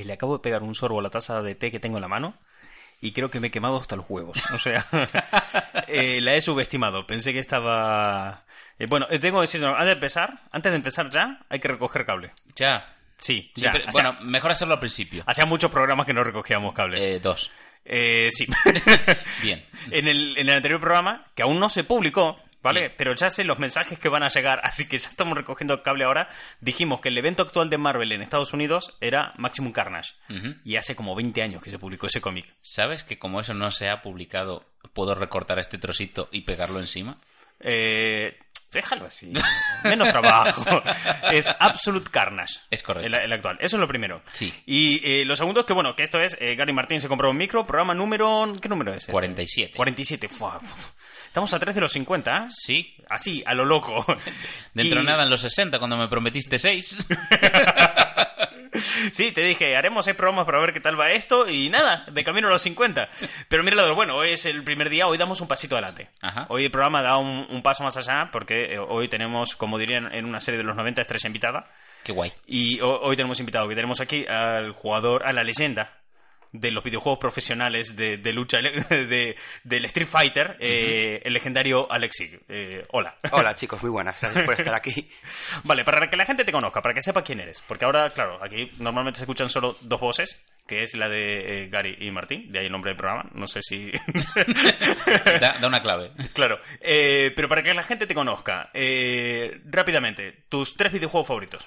eh, le acabo de pegar un sorbo a la taza de té que tengo en la mano y creo que me he quemado hasta los huevos. O sea, eh, la he subestimado. Pensé que estaba... Eh, bueno, eh, tengo que decir, antes de empezar, antes de empezar ya, hay que recoger cable. Ya. Sí, Sí, ya. pero- bueno, mejor hacerlo al principio. hacía muchos programas que no recogíamos cable. Eh, dos. Eh, sí. Bien. en, el, en el anterior programa, que aún no se publicó, ¿vale? Pero ya sé los mensajes que van a llegar, así que ya estamos recogiendo cable ahora. Dijimos que el evento actual de Marvel en Estados Unidos era Maximum Carnage. Y hace como 20 años que se publicó ese cómic. ¿Sabes que como eso no se ha publicado, puedo recortar este trocito y pegarlo encima? Eh, déjalo así. Menos trabajo. es Absolute Carnage. Es correcto. El, el actual. Eso es lo primero. Sí. Y eh, lo segundo, que bueno, que esto es, eh, Gary Martín se compró un micro, programa número... ¿Qué número es? este? 47. 47. Fua, fua. Estamos a 3 de los 50, ¿eh? Sí. Así, a lo loco. Dentro de Y- nada en los 60, cuando me prometiste 6. Sí, te dije, haremos seis programas para ver qué tal va esto y nada, de camino a los 50. Pero mira lo bueno, hoy es el primer día, hoy damos un pasito adelante. Ajá. Hoy el programa da un, un paso más allá porque eh, hoy tenemos, como dirían en una serie de los 90, estrella invitada. Qué guay. Y ho- hoy tenemos invitado, que tenemos aquí al jugador, a la leyenda de los videojuegos profesionales de, de lucha, de, del Street Fighter, eh, el legendario Alexi. Eh, hola. Hola chicos, muy buenas, gracias por estar aquí. Vale, para que la gente te conozca, para que sepa quién eres. Porque ahora, claro, aquí normalmente se escuchan solo dos voces, que es la de eh, Gary y Martín, de ahí el nombre del programa. No sé si... Da, da una clave. claro. Eh, pero para que la gente te conozca, eh, rápidamente, tus tres videojuegos favoritos.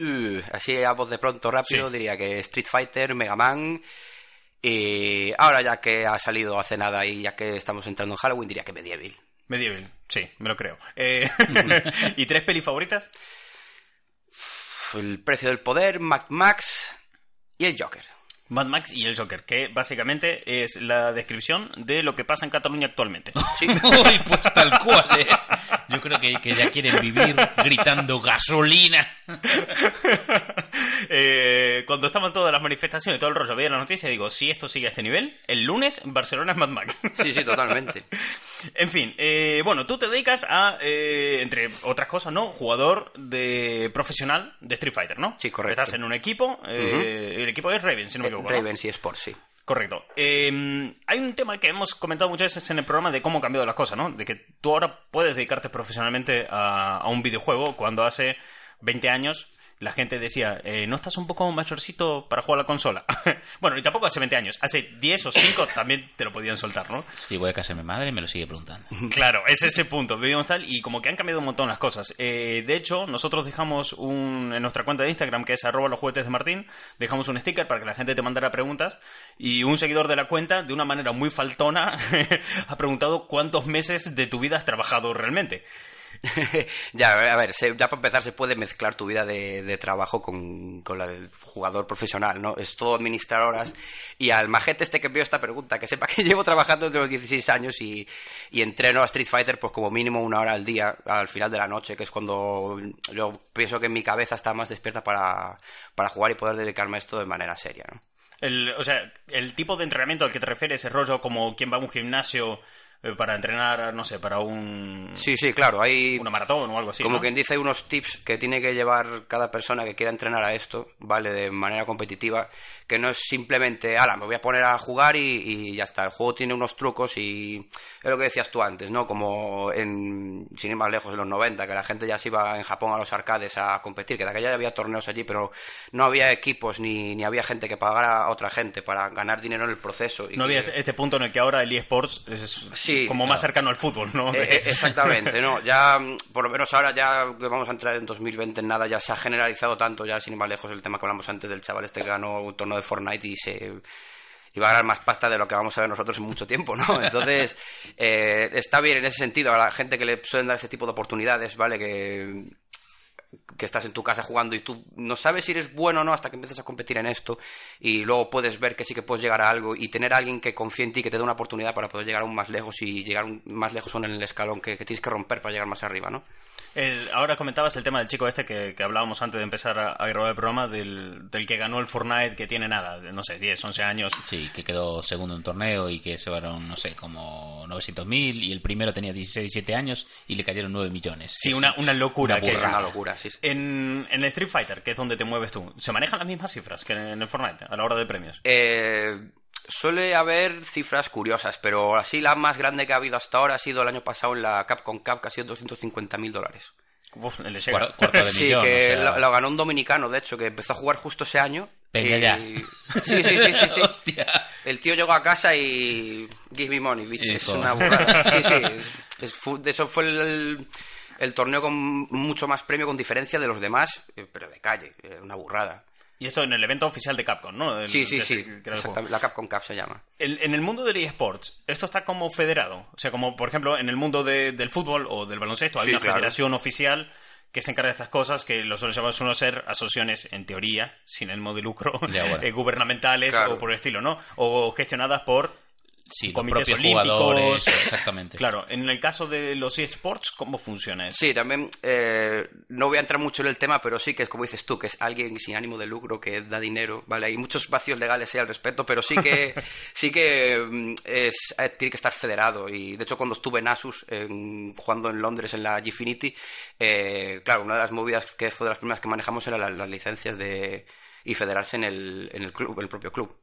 Uh, así a voz de pronto rápido Sí. diría que Street Fighter, Mega Man y ahora ya que ha salido hace nada y ya que estamos entrando en Halloween diría que Medieval. Medieval, sí, me lo creo. Eh, ¿Y tres pelis favoritas? El precio del poder, Mad Max y el Joker. Mad Max y el Joker, que básicamente es la descripción de lo que pasa en Cataluña actualmente. Sí. Pues tal cual, ¿eh? Yo creo que, que ya quieren vivir gritando gasolina. Eh, cuando estaban todas las manifestaciones y todo el rollo, veía la noticia y digo, si esto sigue a este nivel, el lunes Barcelona es Mad Max. Sí, sí, totalmente. en fin, eh, bueno, tú te dedicas a, eh, entre otras cosas, ¿no? Jugador de profesional de Street Fighter, ¿no? Sí, correcto. Estás en un equipo, eh, el equipo es Raven, si no me equivoco. ¿No? Ravens y Sports, sí. Correcto. Eh, hay un tema que hemos comentado muchas veces en el programa de cómo han cambiado las cosas, ¿no? De que tú ahora puedes dedicarte profesionalmente a, a un videojuego cuando hace 20 años la gente decía, eh, ¿no estás un poco mayorcito para jugar a la consola? bueno, y tampoco hace 20 años, hace 10 o 5 también te lo podían soltar, ¿no? Si voy a casa de mi madre, me lo sigue preguntando. Claro, es ese punto. Vivimos tal y como que han cambiado un montón las cosas. Eh, de hecho, nosotros dejamos un, en nuestra cuenta de Instagram, que es arroba los juguetes de Martín, dejamos un sticker para que la gente te mandara preguntas y un seguidor de la cuenta, de una manera muy faltona, ha preguntado cuántos meses de tu vida has trabajado realmente. ya, a ver, se- ya para empezar se puede mezclar tu vida de, trabajo con, con la del jugador profesional, ¿no? Es todo administrar horas. Y al majete este que envió esta pregunta, que sepa que llevo trabajando desde los 16 años y, y entreno a Street Fighter pues como mínimo una hora al día, al final de la noche, que es cuando yo pienso que mi cabeza está más despierta para, para jugar y poder dedicarme a esto de manera seria, ¿no? O sea, el tipo de entrenamiento al que te refieres es rollo como quien va a un gimnasio para entrenar, no sé, para un, Sí, sí, claro, hay... una maratón o algo así. Como ¿no? quien dice, hay unos tips que tiene que llevar cada persona que quiera entrenar a esto, ¿vale? De manera competitiva, que no es simplemente, ala, me voy a poner a jugar y, y ya está. El juego tiene unos trucos y es lo que decías tú antes, ¿no? Como en, sin ir más lejos, en los 90, que la gente ya se iba en Japón a los arcades a competir, que de aquella ya había torneos allí, pero no había equipos ni, ni había gente que pagara a otra gente para ganar dinero en el proceso. Y No había que- este, este punto en el que ahora el eSports es Sí, como más cercano al fútbol, ¿no? Eh, eh, exactamente, ¿no? Ya, por lo menos ahora ya que vamos a entrar en 2020 en nada, ya se ha generalizado tanto, ya sin ir más lejos el tema que hablamos antes del chaval este que ganó un torneo de Fortnite y se iba a ganar más pasta de lo que vamos a ver nosotros en mucho tiempo, ¿no? Entonces, eh, está bien en ese sentido a la gente que le suelen dar ese tipo de oportunidades, ¿vale? Que, que estás en tu casa jugando y tú no sabes si eres bueno o no hasta que empiezas a competir en esto y luego puedes ver que sí que puedes llegar a algo y tener a alguien que confíe en ti, que te dé una oportunidad para poder llegar aún más lejos y llegar un- más lejos en el escalón que, que tienes que romper para llegar más arriba, ¿no? El- ahora comentabas el tema del chico este que, que hablábamos antes de empezar a, a grabar el programa, del, del que ganó el Fortnite, que tiene nada, de, no sé, 10, 11 años. Sí, que quedó segundo en un torneo y que se fueron, no sé, como 900.000 y el primero tenía 16, 17 años y le cayeron 9 millones. Sí, Es una, una locura. una que- Es una locura, sí. sí. En, en el Street Fighter, que es donde te mueves tú, ¿se manejan las mismas cifras que en el Fortnite a la hora de premios? Eh, suele haber cifras curiosas, pero así la más grande que ha habido hasta ahora ha sido el año pasado en la Capcom Cup, que ha sido 250 mil dólares. Uf, el cuarto de Sí, millón. que o sea, lo, lo ganó un dominicano, de hecho, que empezó a jugar justo ese año. Venga y- ya. Sí, sí, sí, sí, sí. Hostia. El tío llegó a casa y... Give me money, bitch. Y Es una burrada. Sí, sí. Eso fue el, el torneo con mucho más premio, con diferencia de los demás, eh, pero de calle. eh, Una burrada. Y eso en el evento oficial de Capcom, ¿no? El- Sí, sí, sí. el. La Capcom Cup se llama. El- en el mundo del eSports, esto está como federado. O sea, como por ejemplo en el mundo de- del fútbol o del baloncesto, hay Sí, una claro. federación oficial que se encarga de estas cosas, que lo suele llamar uno ser asociaciones, en teoría, sin ánimo de lucro, Ya, bueno. eh, gubernamentales Claro. o por el estilo, ¿no? O gestionadas por Sí, los comités propios olímpicos. jugadores, exactamente. Claro, en el caso de los eSports, ¿cómo funciona eso? Sí, también eh, no voy a entrar mucho en el tema, pero sí que es como dices tú, que es alguien sin ánimo de lucro que da dinero, ¿vale? Hay muchos vacíos legales ahí al respecto, pero sí que sí que mm, es, eh, tiene que estar federado. Y de hecho, cuando estuve en Asus, en- jugando en Londres en la Gfinity, eh, claro, una de las movidas que fue de las primeras que manejamos era la- las licencias de y federarse en el, en el club, en el propio club.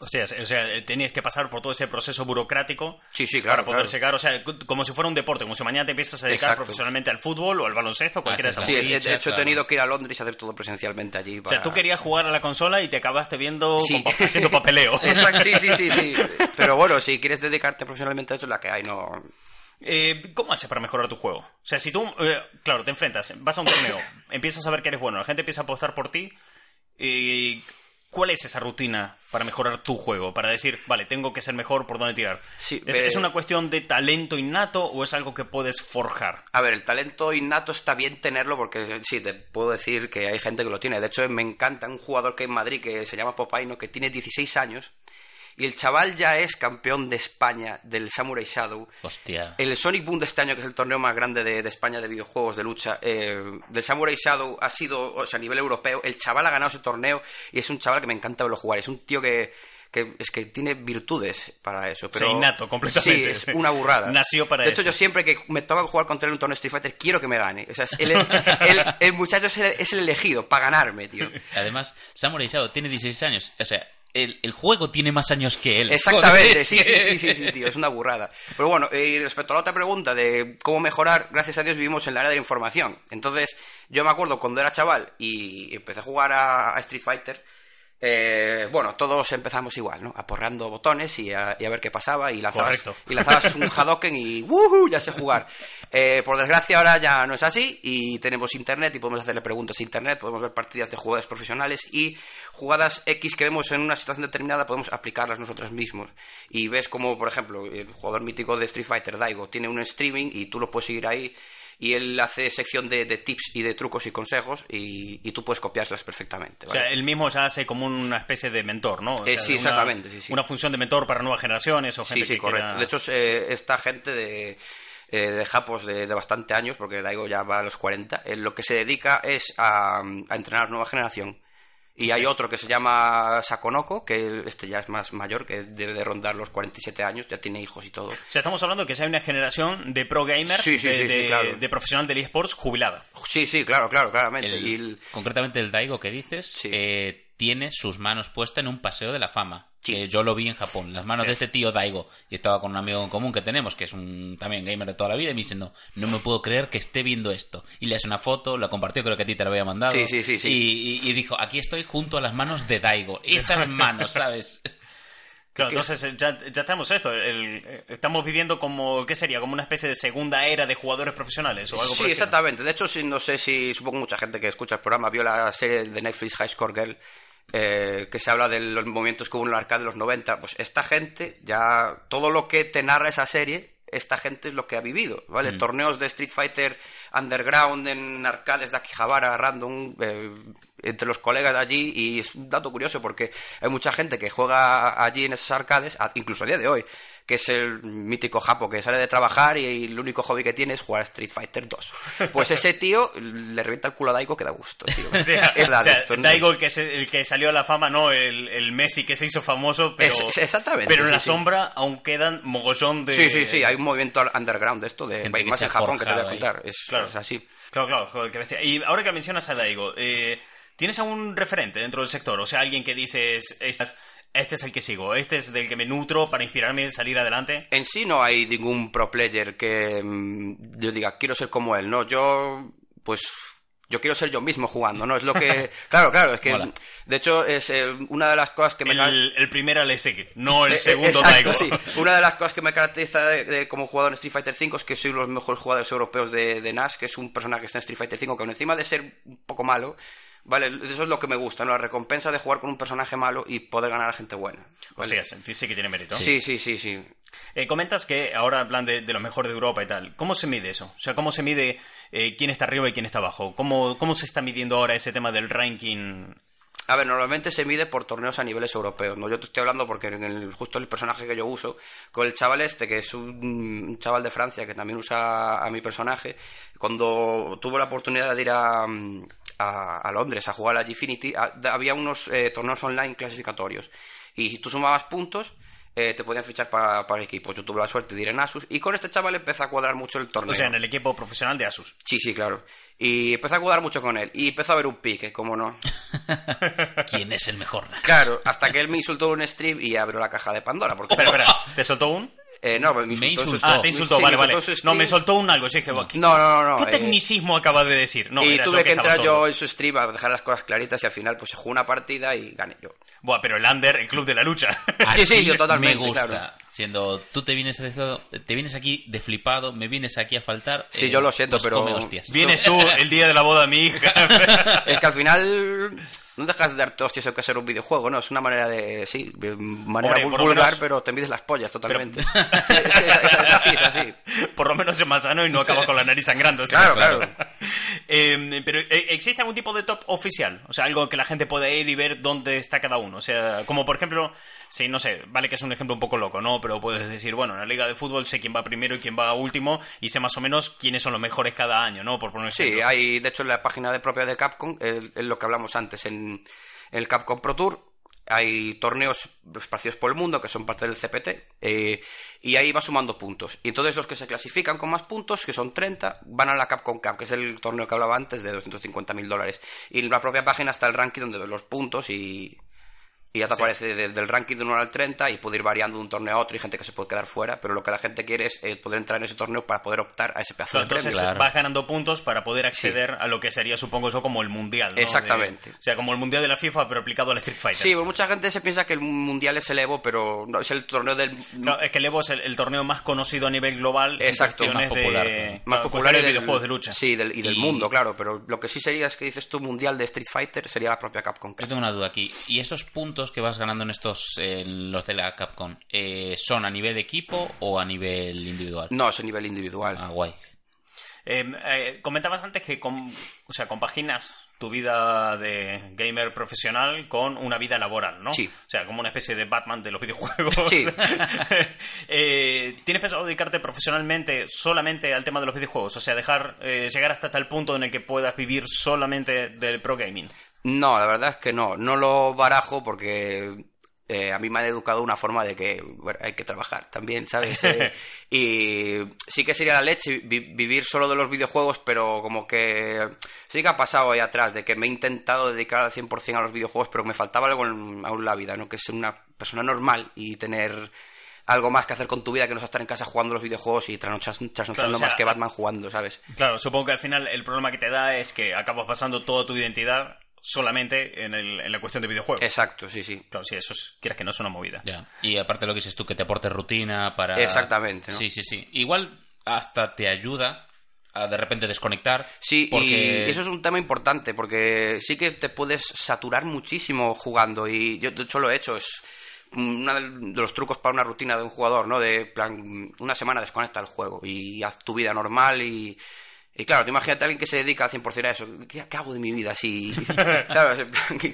Hostia, o sea, eh, tenías que pasar por todo ese proceso burocrático Sí, sí, claro, para poder claro. llegar, o sea, como si fuera un deporte, como si mañana te empiezas a dedicar Exacto. profesionalmente al fútbol o al baloncesto, cualquiera de sí, de hecho he tenido que ir a Londres y hacer todo presencialmente allí. O sea, tú querías jugar a la consola y te acabaste viendo Sí. con pa- haciendo papeleo. Exacto, sí, sí, sí, sí. Pero bueno, si quieres dedicarte profesionalmente a eso, es la que hay, no... Eh, ¿Cómo haces para mejorar tu juego? O sea, si tú, eh, claro, te enfrentas, vas a un torneo, empiezas a ver que eres bueno, la gente empieza a apostar por ti, eh, ¿cuál es esa rutina para mejorar tu juego? Para decir, vale, tengo que ser mejor, ¿por dónde tirar? Sí, ¿Es, eh, es una cuestión de talento innato o es algo que puedes forjar? A ver, el talento innato está bien tenerlo porque sí, te puedo decir que hay gente que lo tiene. De hecho, me encanta un jugador que hay en Madrid que se llama Popaino, que tiene 16 años y el chaval ya es campeón de España del Samurai Shadow. Hostia. El Sonic Boom de este año, que es el torneo más grande de, de España de videojuegos de lucha, eh, del Samurai Shadow ha sido, o sea, a nivel europeo, el chaval ha ganado ese torneo y es un chaval que me encanta verlo jugar. Es un tío que, que es que tiene virtudes para eso. Pero, sea, innato, completamente. Sí, es una burrada. Nació para De hecho, eso. yo siempre que me toca jugar contra él en un torneo de Street Fighter, quiero que me gane. O sea, es el, el- el muchacho es el, es el elegido para ganarme, tío. Además, Samurai Shadow tiene 16 años. O sea, el, el juego tiene más años que él. Exactamente, sí, sí, sí, sí, sí, tío, es una burrada. Pero bueno, eh, y respecto a la otra pregunta de cómo mejorar, gracias a Dios vivimos en la era de la información. Entonces, yo me acuerdo cuando era chaval y empecé a jugar a, a Street Fighter, eh, bueno, todos empezamos igual, ¿no? Aporreando botones y a, y a ver qué pasaba y lanzabas, Correcto. y lanzabas un Hadoken y ¡wuhu! ya sé jugar. Eh, por desgracia ahora ya no es así y tenemos internet y podemos hacerle preguntas a internet, podemos ver partidas de jugadores profesionales y jugadas X que vemos en una situación determinada podemos aplicarlas nosotros mismos. Y ves como, por ejemplo, el jugador mítico de Street Fighter, Daigo, tiene un streaming y tú lo puedes seguir ahí y él hace sección de, de tips y de trucos y consejos y, y tú puedes copiárselas perfectamente. O sea, él mismo ya hace como una especie de mentor, ¿no? O Eh, sí, una- exactamente, sí, sí. Una función de mentor para nuevas generaciones o gente Sí, sí, que correcto. quiera- De hecho, eh, esta gente de, eh, de Japos de, de bastante años, porque Daigo ya va a los 40, eh, lo que se dedica es a, a entrenar nueva generación. Y hay otro que se llama Sakonoko, que este ya es más mayor, que debe de rondar los 47 años, ya tiene hijos y todo. O sea, estamos hablando de que ya hay una generación de pro gamers, Sí, sí, de, sí, sí, de- claro. de profesional del eSports jubilada. Sí, sí, claro, claro, claramente. El- Y el- Concretamente el Daigo que dices Sí. eh, tiene sus manos puestas en un paseo de la fama. Sí. Que yo lo vi en Japón, las manos de este tío Daigo. Y estaba con un amigo en común que tenemos, que es un también gamer de toda la vida, y me diciendo, no me puedo creer que esté viendo esto. Y le hace una foto, la compartió, creo que a ti te la había mandado. Sí, sí, sí, sí. Y, y- y dijo, aquí estoy junto a las manos de Daigo. Esas manos, ¿sabes? Claro, entonces eh, ya, ya tenemos esto. el- eh, estamos viviendo como, ¿qué sería? Como una especie de segunda era de jugadores profesionales o algo Sí, por el estilo. exactamente. De hecho, sí, no sé si, supongo mucha gente que escucha el programa vio la serie de Netflix High Score Girl, eh, que se habla de los movimientos que hubo en el arcade de los 90. Pues esta gente, ya todo lo que te narra esa serie, esta gente es lo que ha vivido, ¿vale? Torneos de Street Fighter Underground en arcades de Akihabara, random, eh, entre los colegas de allí, y es un dato curioso porque hay mucha gente que juega allí en esas arcades, incluso a día de hoy, que es el mítico Japo que sale de trabajar y el único hobby que tiene es jugar a Street Fighter 2. Pues ese tío le revienta el culo a Daigo que da gusto, tío. O sea, Es. Daigo, el que, se- el que salió a la fama, no el, el Messi que se hizo famoso, pero, Es- exactamente, pero en sí, la sí. sombra aún quedan mogollón de... Sí, sí, sí, hay un movimiento underground de esto, de más en Japón que te voy a contar. Es, Claro. es así. Claro, claro, joder, qué bestia. Y ahora que mencionas a Daigo, eh, ¿tienes algún referente dentro del sector? O sea, alguien que dices, "Estas- este es el que sigo, este es del que me nutro para inspirarme a salir adelante. En sí no hay ningún pro player que mm, yo diga, quiero ser como él, ¿no? Yo, pues, yo quiero ser yo mismo jugando, ¿no? Es lo que... Claro, claro, es que, Mola. de hecho, es eh, una de las cosas que me... El, el primer Alesek, no el Eh, eh, segundo exacto, Daigo. sí. Una de las cosas que me caracteriza de, de como jugador en Street Fighter V es que soy uno de los mejores jugadores europeos de, de Nash, que es un personaje que está en Street Fighter V, que encima de ser un poco malo, vale, eso es lo que me gusta, ¿no? La recompensa de jugar con un personaje malo y poder ganar a gente buena. ¿vale? Hostias, sí que tiene mérito. Sí, sí, sí, sí. Eh, comentas que ahora en plan de, de los mejores de Europa y tal. ¿Cómo se mide eso? O sea, ¿cómo se mide eh, quién está arriba y quién está abajo? ¿Cómo, ¿Cómo se está midiendo ahora ese tema del ranking? A ver, normalmente se mide por torneos a niveles europeos, ¿no? Yo te estoy hablando porque en el, justo el personaje que yo uso, con el chaval este, que es un, chaval de Francia que también usa a mi personaje, cuando tuve la oportunidad de ir a, mm, a, a Londres a jugar a la Gfinity, a- había unos eh, torneos online clasificatorios. Y si tú sumabas puntos, eh, te podían fichar para, para equipos. Yo tuve la suerte de ir en Asus y con este chaval empecé a cuadrar mucho el torneo. O sea, en el equipo profesional de Asus. Sí, sí, claro. Y empecé a cuadrar mucho con él. Y empezó a haber un pique, como no. ¿Quién es el mejor? Claro, hasta que él me insultó en un stream y abrió la caja de Pandora. Porque, Espera, espera, ¿te soltó un? Eh, no, me insultó, Me. Ah, te insultó, sí, vale, vale. No, me soltó un algo, sí, dije, ¿qué, No, no, no. no, ¿qué eh, tecnicismo acabas de decir? No, y era tuve yo que entrar yo en su stream a dejar las cosas claritas y al final pues se jugó una partida y gané yo. Buah, pero el Under, el club de la lucha. Sí, sí, Así yo totalmente, Me gusta. claro. Siendo, tú te vienes, de eso- te vienes aquí de flipado, me vienes aquí a faltar. Sí, eh, yo lo siento, pues pero-. Vienes tú el día de la boda de mi hija. es que al final no dejas de darte hostias aunque sea un videojuego, ¿no? Es una manera de, sí, manera vulgar, menos- pero te mides las pollas totalmente. Sí, es, es- es así, es así. Por lo menos es más sano y no acaba con la nariz sangrando. ¿sí? Claro, claro. Eh, pero eh, ¿existe algún tipo de top oficial? O sea, algo que la gente pueda ir y ver dónde está cada uno. O sea, como por ejemplo, sí, no sé, vale que es un ejemplo un poco loco, ¿no? Pero puedes decir, bueno, en la liga de fútbol sé quién va primero y quién va último y sé más o menos quiénes son los mejores cada año, ¿no? Por poner Sí, hay, de hecho, en la página de propia de Capcom, es lo que hablamos antes, en el Capcom Pro Tour, hay torneos esparcidos por el mundo que son parte del CPT, eh, y ahí va sumando puntos. Y entonces los que se clasifican con más puntos, que son 30, van a la Capcom Cup, que es el torneo que hablaba antes de 250 mil dólares. Y en la propia página está el ranking donde ves los puntos y, y ya te aparece desde el ranking de 1 al 30 y puede ir variando de un torneo a otro y gente que se puede quedar fuera, pero lo que la gente quiere es eh, poder entrar en ese torneo para poder optar a ese pedazo Claro, de premio. entonces vas ganando puntos para poder acceder a lo que sería, supongo yo, como el mundial. ¿no? Exactamente. De- o sea, como el mundial de la FIFA, pero aplicado al Street Fighter. Sí, pues mucha gente se piensa que el mundial es el Evo, pero no, es el torneo del... Claro, es que el Evo es el, el torneo más conocido a nivel global Exacto, en cuestiones más popular, de, más claro, popular de videojuegos de lucha. Sí, del- y del Y- mundo, claro, pero lo que sí sería es que dices tú mundial de Street Fighter sería la propia Capcom. Yo tengo una duda aquí. ¿Y esos puntos que vas ganando en estos, en los de la Capcom, eh, son a nivel equipo o a nivel individual? No, es a nivel individual. Ah, guay. Eh, eh, comentabas antes que o sea, compaginas tu vida de gamer profesional con una vida laboral, ¿no? Sí. O sea, como una especie de Batman de los videojuegos. Sí. Eh, ¿Tienes pensado dedicarte profesionalmente solamente al tema de los videojuegos? O sea, dejar eh, llegar hasta tal punto en el que puedas vivir solamente del pro gaming. No, la verdad es que no. No lo barajo porque eh, a mí me han educado una forma de que bueno, hay que trabajar también, ¿sabes? Eh, y sí que sería la leche vi- vivir solo de los videojuegos, pero como que sí que ha pasado ahí atrás, de que me he intentado dedicar al 100% a los videojuegos, pero me faltaba algo en, aún la vida, ¿no? Que ser una persona normal y tener algo más que hacer con tu vida que no es estar en casa jugando los videojuegos y trasnochando Claro, o sea, más que Batman jugando, ¿sabes? Claro, supongo que al final el problema que te da es que acabas basando toda tu identidad solamente en, el- en la cuestión de videojuegos. Exacto, sí, sí. Claro, sí, eso es, quieras que no es una movida. Ya. Y aparte lo que dices tú, que te aporte rutina para... Exactamente, ¿no? Sí, sí, sí. Igual hasta te ayuda a de repente desconectar. Sí, porque... y eso es un tema importante porque sí que te puedes saturar muchísimo jugando y yo de hecho lo he hecho, es uno de los trucos para una rutina de un jugador, ¿no? De plan, una semana desconecta el juego y haz tu vida normal y Y claro, te imagínate a alguien que se dedica al 100% a eso. ¿Qué, qué hago de mi vida? Si, claro,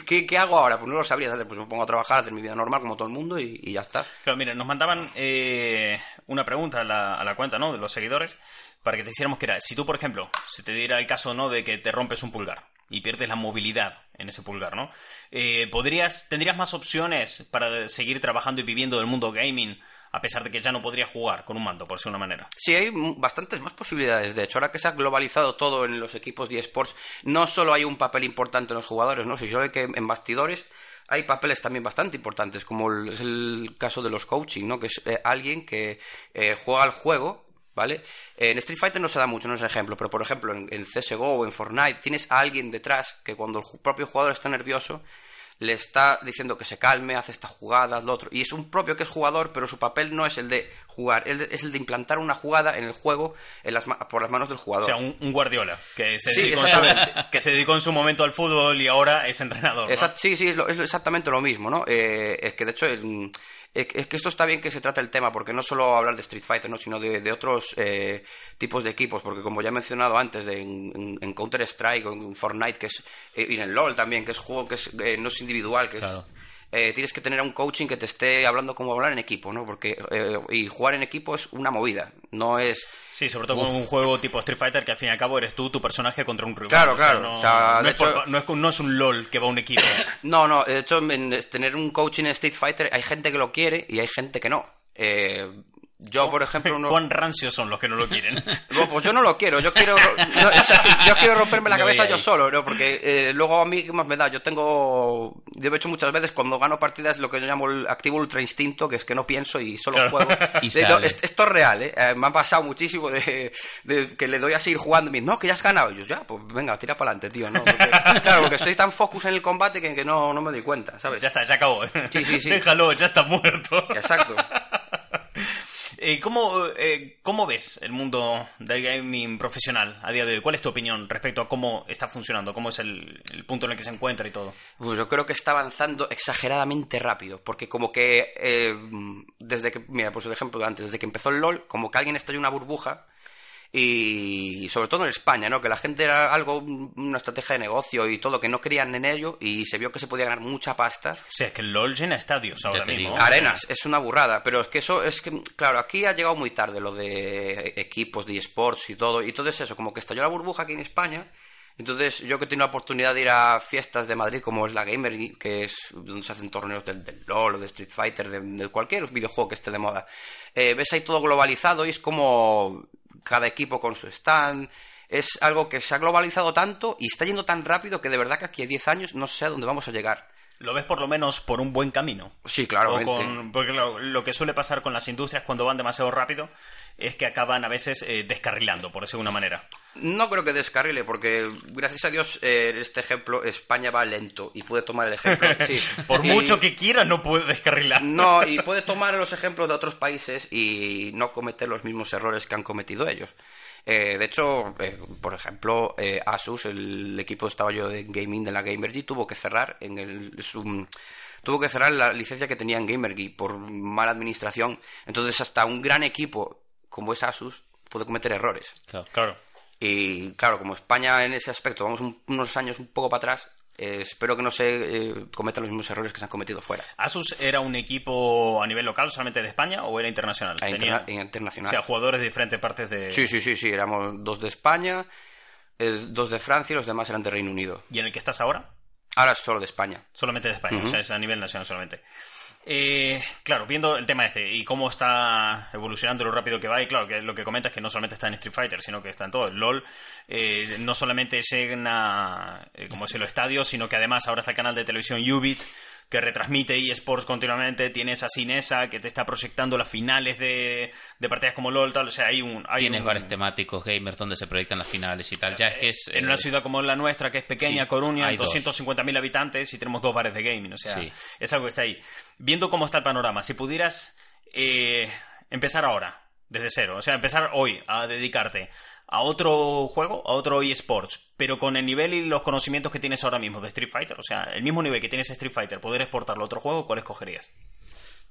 ¿qué, qué hago ahora? Pues no lo sabría. ¿sabes? Pues me pongo a trabajar, a hacer mi vida normal como todo el mundo y, y ya está. Claro, mira, nos mandaban eh, una pregunta a la, a la cuenta, ¿no? De los seguidores, para que te hiciéramos que era, si tú, por ejemplo, se te diera el caso, ¿no? De que te rompes un pulgar y pierdes la movilidad en ese pulgar, ¿no? Eh, ¿podrías, ¿Tendrías más opciones para seguir trabajando y viviendo del mundo gaming a pesar de que ya no podrías jugar con un mando, por decirlo de una manera? Sí, hay bastantes más posibilidades. De hecho, ahora que se ha globalizado todo en los equipos de esports, no solo hay un papel importante en los jugadores, ¿no? Si yo que en bastidores hay papeles también bastante importantes, como el- es el caso de los coaching, ¿no? Que es eh, alguien que eh, juega al juego, ¿vale? En Street Fighter no se da mucho, no es ejemplo, pero por ejemplo en, en CSGO o en Fortnite tienes a alguien detrás que cuando el propio jugador está nervioso le está diciendo que se calme, hace esta jugada, haz lo otro. Y es un propio que es jugador, pero su papel no es el de jugar, es el de implantar una jugada en el juego en las por las manos del O jugador. sea, un, un Guardiola, que se, Sí, dedicó en su, que se dedicó en su momento al fútbol y ahora es entrenador, ¿no? Exact- sí, sí, es, lo- es exactamente lo mismo, ¿no? Eh, es que de hecho, el- es que esto está bien que se trate el tema, porque no solo hablar de Street Fighter, ¿no? sino de, otros eh, tipos de equipos, porque como ya he mencionado antes, de, en Counter-Strike o en Fortnite, que es, eh, y en el LoL también, que es juego que es, eh, no es individual, que Claro. es... eh, tienes que tener a un coaching que te esté hablando como hablar en equipo, ¿no? Porque eh, y jugar en equipo es una movida, no es Sí, sobre todo con un juego tipo Street Fighter que al fin y al cabo eres tú, tu personaje contra un rival. Claro, O sea, claro. no, O sea, no de es por- hecho- no es, no es un LOL que va a un equipo. No, no, de hecho, en tener un coaching en Street Fighter hay gente que lo quiere y hay gente que no. Eh, yo, por ejemplo, no... ¿Cuán rancios son los que no lo quieren? No, pues yo no lo quiero, yo quiero, no, es así, yo quiero romperme la cabeza yo solo, ¿no? Porque eh, luego a mí, ¿qué más me da? Yo tengo, yo he hecho muchas veces cuando gano partidas lo que yo llamo el activo ultra instinto, que es que no pienso y solo Claro. juego. Y De- esto es real, ¿eh? Eh, Me ha pasado muchísimo de, de que le doy a seguir jugando y me no, que ya has ganado. Y yo, ya, pues venga, tira para adelante, tío, ¿no? Porque, claro, porque estoy tan focus en el combate que, que no, no me doy cuenta, ¿sabes? ya está, ya acabó. Sí, sí, sí. Déjalo, ya está muerto. Exacto. Eh, ¿cómo, eh, ¿Cómo ves el mundo del gaming profesional a día de hoy? ¿Cuál es tu opinión respecto a cómo está funcionando? ¿Cómo es el, punto en el que se encuentra y todo? Pues yo creo que está avanzando exageradamente rápido, porque como que eh, desde que, mira, pues el ejemplo antes, desde que empezó el LOL, como que alguien estalló una burbuja y sobre todo en España, ¿no? Que la gente era algo, una estrategia de negocio y todo, que no creían en ello y se vio que se podía ganar mucha pasta. O sea, es que el LOL llena estadios ahora mismo. digo. Arenas, es una burrada, pero es que eso es que, claro, aquí ha llegado muy tarde lo de equipos de esports y todo, y todo es eso, como que estalló la burbuja aquí en España. Entonces, yo que he tenido la oportunidad de ir a fiestas de Madrid, como es la Gamer, que es donde se hacen torneos del, del LOL o de Street Fighter, de, de cualquier videojuego que esté de moda, eh, ves ahí todo globalizado y es como cada equipo con su stand. Es algo que se ha globalizado tanto y está yendo tan rápido que de verdad que aquí a 10 años no sé a dónde vamos a llegar. Lo ves por lo menos por un buen camino. Sí, O claramente. con- porque lo, lo que suele pasar con las industrias cuando van demasiado rápido es que acaban a veces eh, descarrilando, por decirlo de una manera. No creo que descarrile, porque gracias a Dios, eh, en este ejemplo, España va lento y puede tomar el ejemplo. sí. Por Y- mucho que quiera, no puede descarrilar. No, y puede tomar los ejemplos de otros países y no cometer los mismos errores que han cometido ellos. Eh, de hecho, eh, por ejemplo, eh, Asus, el equipo estaba yo de gaming de la Gamergy, tuvo que cerrar en el su- tuvo que cerrar la licencia que tenía en Gamergy por mala administración. Entonces, hasta un gran equipo como es Asus puede cometer errores. Claro. Claro. Y claro, como España en ese aspecto vamos un- unos años un poco para atrás, eh, espero que no se eh, cometan los mismos errores que se han cometido fuera. ¿Asus era un equipo a nivel local solamente de España o era internacional? A Tenía- interna- internacional. O sea, jugadores de diferentes partes de... Sí, sí, sí, sí, éramos dos de España, eh, dos de Francia y los demás eran de Reino Unido. ¿Y en el que estás ahora? Ahora es solo de España. Solamente de España, o sea, es a nivel nacional solamente. Eh, claro, viendo el tema este y cómo está evolucionando lo rápido que va, y claro, que lo que comentas es que no solamente está en Street Fighter, sino que está en todo. El LOL eh, no solamente llena, eh, como decirlo, estadios, sino que además ahora está el canal de televisión Ubit, que retransmite eSports continuamente, tienes a Cinesa, que te está proyectando las finales de, de partidas como LOL, tal, o sea, hay un... Hay Tienes un- bares temáticos gamers donde se proyectan las finales y tal. Ya es que es. en eh, una ciudad como la nuestra, que es pequeña, sí, Coruña, hay dos. 250.000 habitantes y tenemos dos bares de gaming. O sea, Sí. es algo que está ahí. Viendo cómo está el panorama, si pudieras eh, empezar ahora, desde cero, o sea, empezar hoy a dedicarte a otro juego, a otro eSports, pero con el nivel y los conocimientos que tienes ahora mismo de Street Fighter, o sea, el mismo nivel que tienes Street Fighter, poder exportarlo a otro juego, ¿cuál escogerías?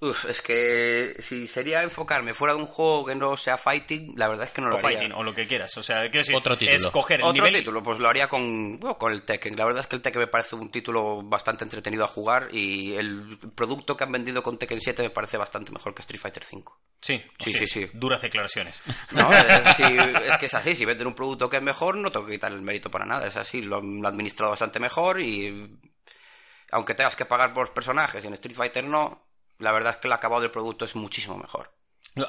Uf, es que si sería enfocarme fuera de un juego que no sea fighting, la verdad es que no lo O haría. fighting, o lo que quieras. O sea, quiero decir, Otro título. es coger el Otro nivel... título, pues lo haría con, bueno, con el Tekken. La verdad es que el Tekken me parece un título bastante entretenido a jugar y el producto que han vendido con Tekken 7 me parece bastante mejor que Street Fighter 5. Sí, Sí, sí, sí. Duras declaraciones. No, es, sí, es que es así. Si venden un producto que es mejor, no tengo que quitar el mérito para nada. Es así. Lo han administrado bastante mejor y. Aunque tengas que pagar por los personajes y en Street Fighter no, la verdad es que el acabado del producto es muchísimo mejor.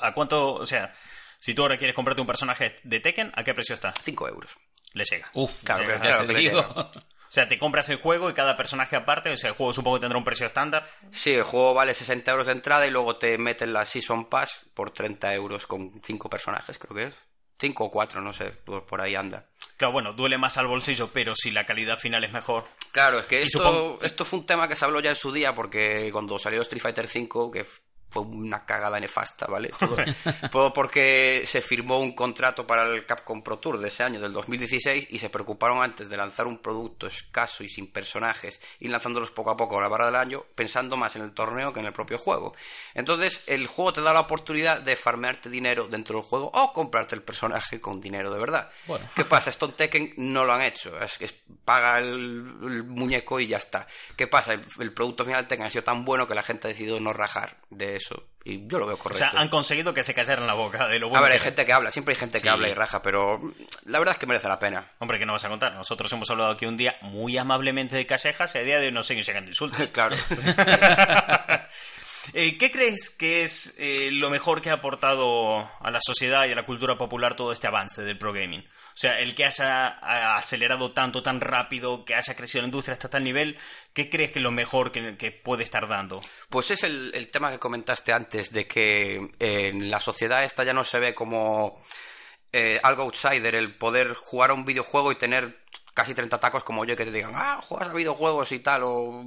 ¿A cuánto, o sea, si tú ahora quieres comprarte un personaje de Tekken, ¿a qué precio está? 5 euros. Le llega. Uf, Claro, que- claro te que le digo. llega. O sea, te compras el juego y cada personaje aparte, o sea, el juego supongo que tendrá un precio estándar. Sí, el juego vale 60 euros de entrada y luego te meten la Season Pass por 30 euros con 5 personajes, creo que es. 5 o 4, no sé, por por ahí anda. Claro, bueno, duele más al bolsillo, pero si la calidad final es mejor. Claro, es que esto, supongo- esto fue un tema que se habló ya en su día, porque cuando salió Street Fighter V, que fue una cagada nefasta, ¿vale? Todo, todo porque se firmó un contrato para el Capcom Pro Tour de ese año, del 2016, y se preocuparon antes de lanzar un producto escaso y sin personajes, y lanzándolos poco a poco a la barra del año, pensando más en el torneo que en el propio juego. Entonces, el juego te da la oportunidad de farmearte dinero dentro del juego o comprarte el personaje con dinero de verdad. Bueno. ¿Qué pasa? Esto en Tekken no lo han hecho. Es que es- paga el, el muñeco y ya está. ¿Qué pasa? El, el producto final de Tekken ha sido tan bueno que la gente ha decidido no rajar de eso. Y yo lo veo O correcto. sea, han conseguido que se callaran la boca de lo A bueno ver, hay que- gente que habla, siempre hay gente que Sí. habla y raja, pero la verdad es que merece la pena. Hombre, ¿qué no vas a contar? Nosotros hemos hablado aquí un día muy amablemente de callejas y a día de hoy nos siguen llegando insultos. claro. Eh, ¿Qué crees que es eh, lo mejor que ha aportado a la sociedad y a la cultura popular todo este avance del pro gaming? O sea, el que haya ha acelerado tanto, tan rápido, que haya crecido la industria hasta tal nivel, ¿qué crees que es lo mejor que, puede estar dando? Pues es el, tema que comentaste antes, de que eh, la sociedad esta ya no se ve como eh, algo outsider, el poder jugar a un videojuego y tener casi 30 tacos como yo que te digan, ah, juegas a videojuegos y tal, o...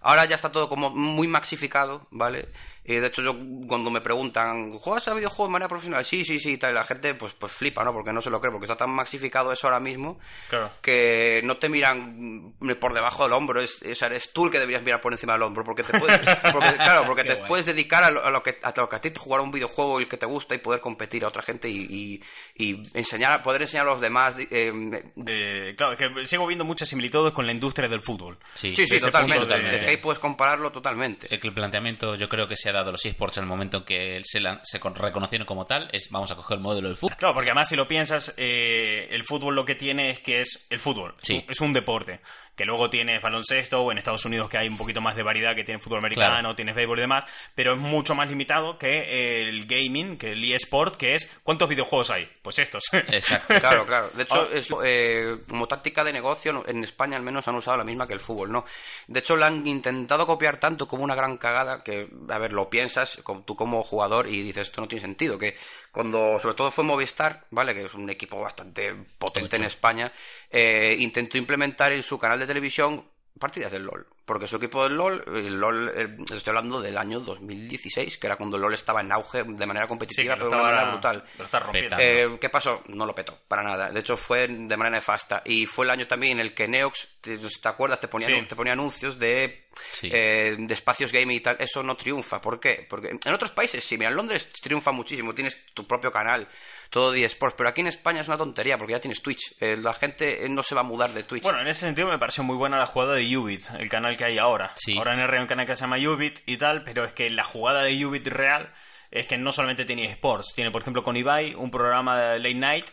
Ahora ya está todo como muy maxificado, ¿vale? Y de hecho yo cuando me preguntan, ¿juegas a videojuegos de manera profesional? Sí, sí, sí, y tal, y la gente pues, pues flipa, ¿no? Porque no se lo cree, porque está tan maxificado eso ahora mismo Claro. que no te miran por debajo del hombro, es, es- eres tú el que deberías mirar por encima del hombro, porque te puedes, porque, claro, porque Qué te guay. puedes dedicar a lo, a lo que a lo que a ti te jugar un videojuego y el que te gusta y poder competir a otra gente y, y- y enseñar, poder enseñar a los demás. eh, De- claro, es que sigo viendo muchas similitudes con la industria del fútbol. Sí, sí, totalmente. de- Es que ahí puedes compararlo totalmente. El planteamiento yo creo que se ha dado los esports en el momento en que se, la- se con- reconocieron como tal es vamos a coger el modelo del fútbol. Claro, porque además si lo piensas, eh, el fútbol lo que tiene es que es el fútbol. Sí. Es un deporte. Que luego tienes baloncesto o en Estados Unidos que hay un poquito más de variedad, que tiene fútbol americano, Claro. tienes béisbol y demás, pero es mucho más limitado que el gaming, que el eSport, que es ¿cuántos videojuegos hay? Pues estos. Exacto. Claro, claro. De hecho, Ah. es, eh, como táctica de negocio, en España al menos han usado la misma que el fútbol, ¿no? De hecho, la han intentado copiar tanto como una gran cagada que, a ver, lo piensas como- tú como jugador y dices, esto no tiene sentido. Que cuando, sobre todo fue Movistar, ¿vale? Que es un equipo bastante potente en España, eh, intentó implementar en su canal de televisión partidas del LOL. Porque su equipo del LOL, el LOL, eh, estoy hablando del año 2016, que era cuando el LOL estaba en auge de manera competitiva, pero de una manera estaba, brutal. lo está rompiendo. Eh, ¿Qué pasó? No lo petó, para nada. De hecho, fue de manera nefasta. Y fue el año también en el que Neox, te, te acuerdas, te ponía, Sí. te ponía anuncios de, Sí. eh, de espacios gaming y tal. Eso no triunfa. ¿Por qué? Porque en otros países sí. Mira, en Londres triunfa muchísimo. Tienes tu propio canal, todo de eSports. Pero aquí en España es una tontería porque ya tienes Twitch. Eh, la gente eh, no se va a mudar de Twitch. Bueno, en ese sentido me pareció muy buena la jugada de Ubit, el canal que hay ahora. Sí. Ahora en el hay un canal que se llama Ubit y tal, pero es que la jugada de Ubit real es que no solamente tiene sports, tiene por ejemplo con Ibai un programa de late night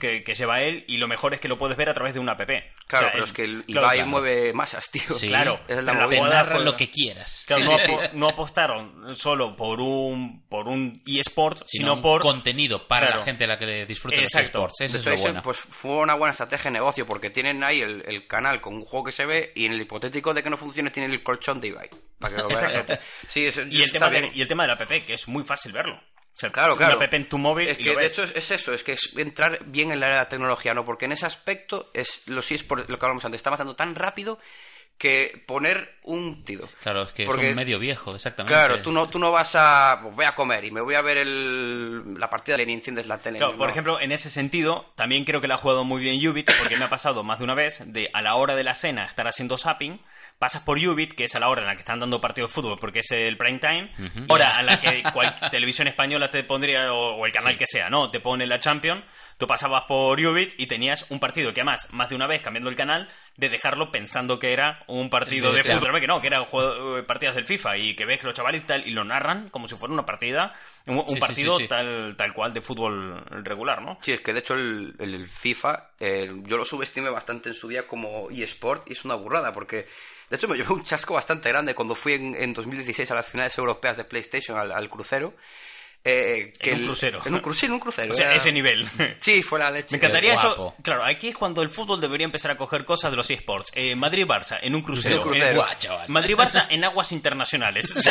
que, que lleva él y lo mejor es que lo puedes ver a través de una app. claro, O sea, pero es, que el claro, Ibai claro. mueve masas, tío. Sí, claro. Es la narra lo que quieras. Claro, Sí, no, sí, sí. apo- no apostaron solo por un por un eSport, sino, un por contenido para Claro. la gente a la que le disfruta los esports. Eso es lo bueno. pues fue una buena estrategia de negocio porque tienen ahí el, el canal con un juego que se ve y en el hipotético de que no funcione tienen el colchón de Ibai. Para que lo vea la Exacto. gente. Sí, eso, y el tema de, y el tema de la app que es muy fácil verlo. O sea, Claro, una claro. app en tu móvil Es y que lo de hecho es, es eso, es que es entrar bien en la era de la tecnología, ¿no? Porque en ese aspecto es los eSports, lo que hablamos antes, está avanzando tan rápido que poner un tío. Claro, es que Porque- es un medio viejo, exactamente. Claro, tú no, tú no vas a... pues voy a comer y me voy a ver el, la partida de Lenin, enciendes la tele. Claro, no. por ejemplo, en ese sentido, también creo que la ha jugado muy bien Ubit, porque me ha pasado más de una vez de a la hora de la cena estar haciendo zapping, pasas por Ubit, que es a la hora en la que están dando partido de fútbol, porque es el prime time, hora a la que cual televisión española te pondría, o, o el canal que sea, ¿no? Te pone la Champions, tú pasabas por Ubit y tenías un partido que además, más de una vez cambiando el canal, de dejarlo pensando que era un partido de Claro. fútbol, que no, que eran juego- partidas del FIFA, y que ves que los chavales y tal, y lo narran como si fuera una partida, un, un Sí, sí, partido sí, sí. tal, tal cual de fútbol regular, ¿no? Sí, es que de hecho el, el- el FIFA, eh, yo lo subestimé bastante en su día como eSport y es una burrada porque de hecho me llevé un chasco bastante grande cuando fui en, en 2016 a las finales europeas de PlayStation al, al crucero. Eh, que En un el- crucero. En un crucero, en un crucero. O sea, era- ese nivel. Sí, fue la leche. Me encantaría eso. Claro, aquí es cuando el fútbol debería empezar a coger cosas de los eSports. Eh, Madrid-Barça en un crucero. En un crucero. Eh. Madrid-Barça en aguas internacionales.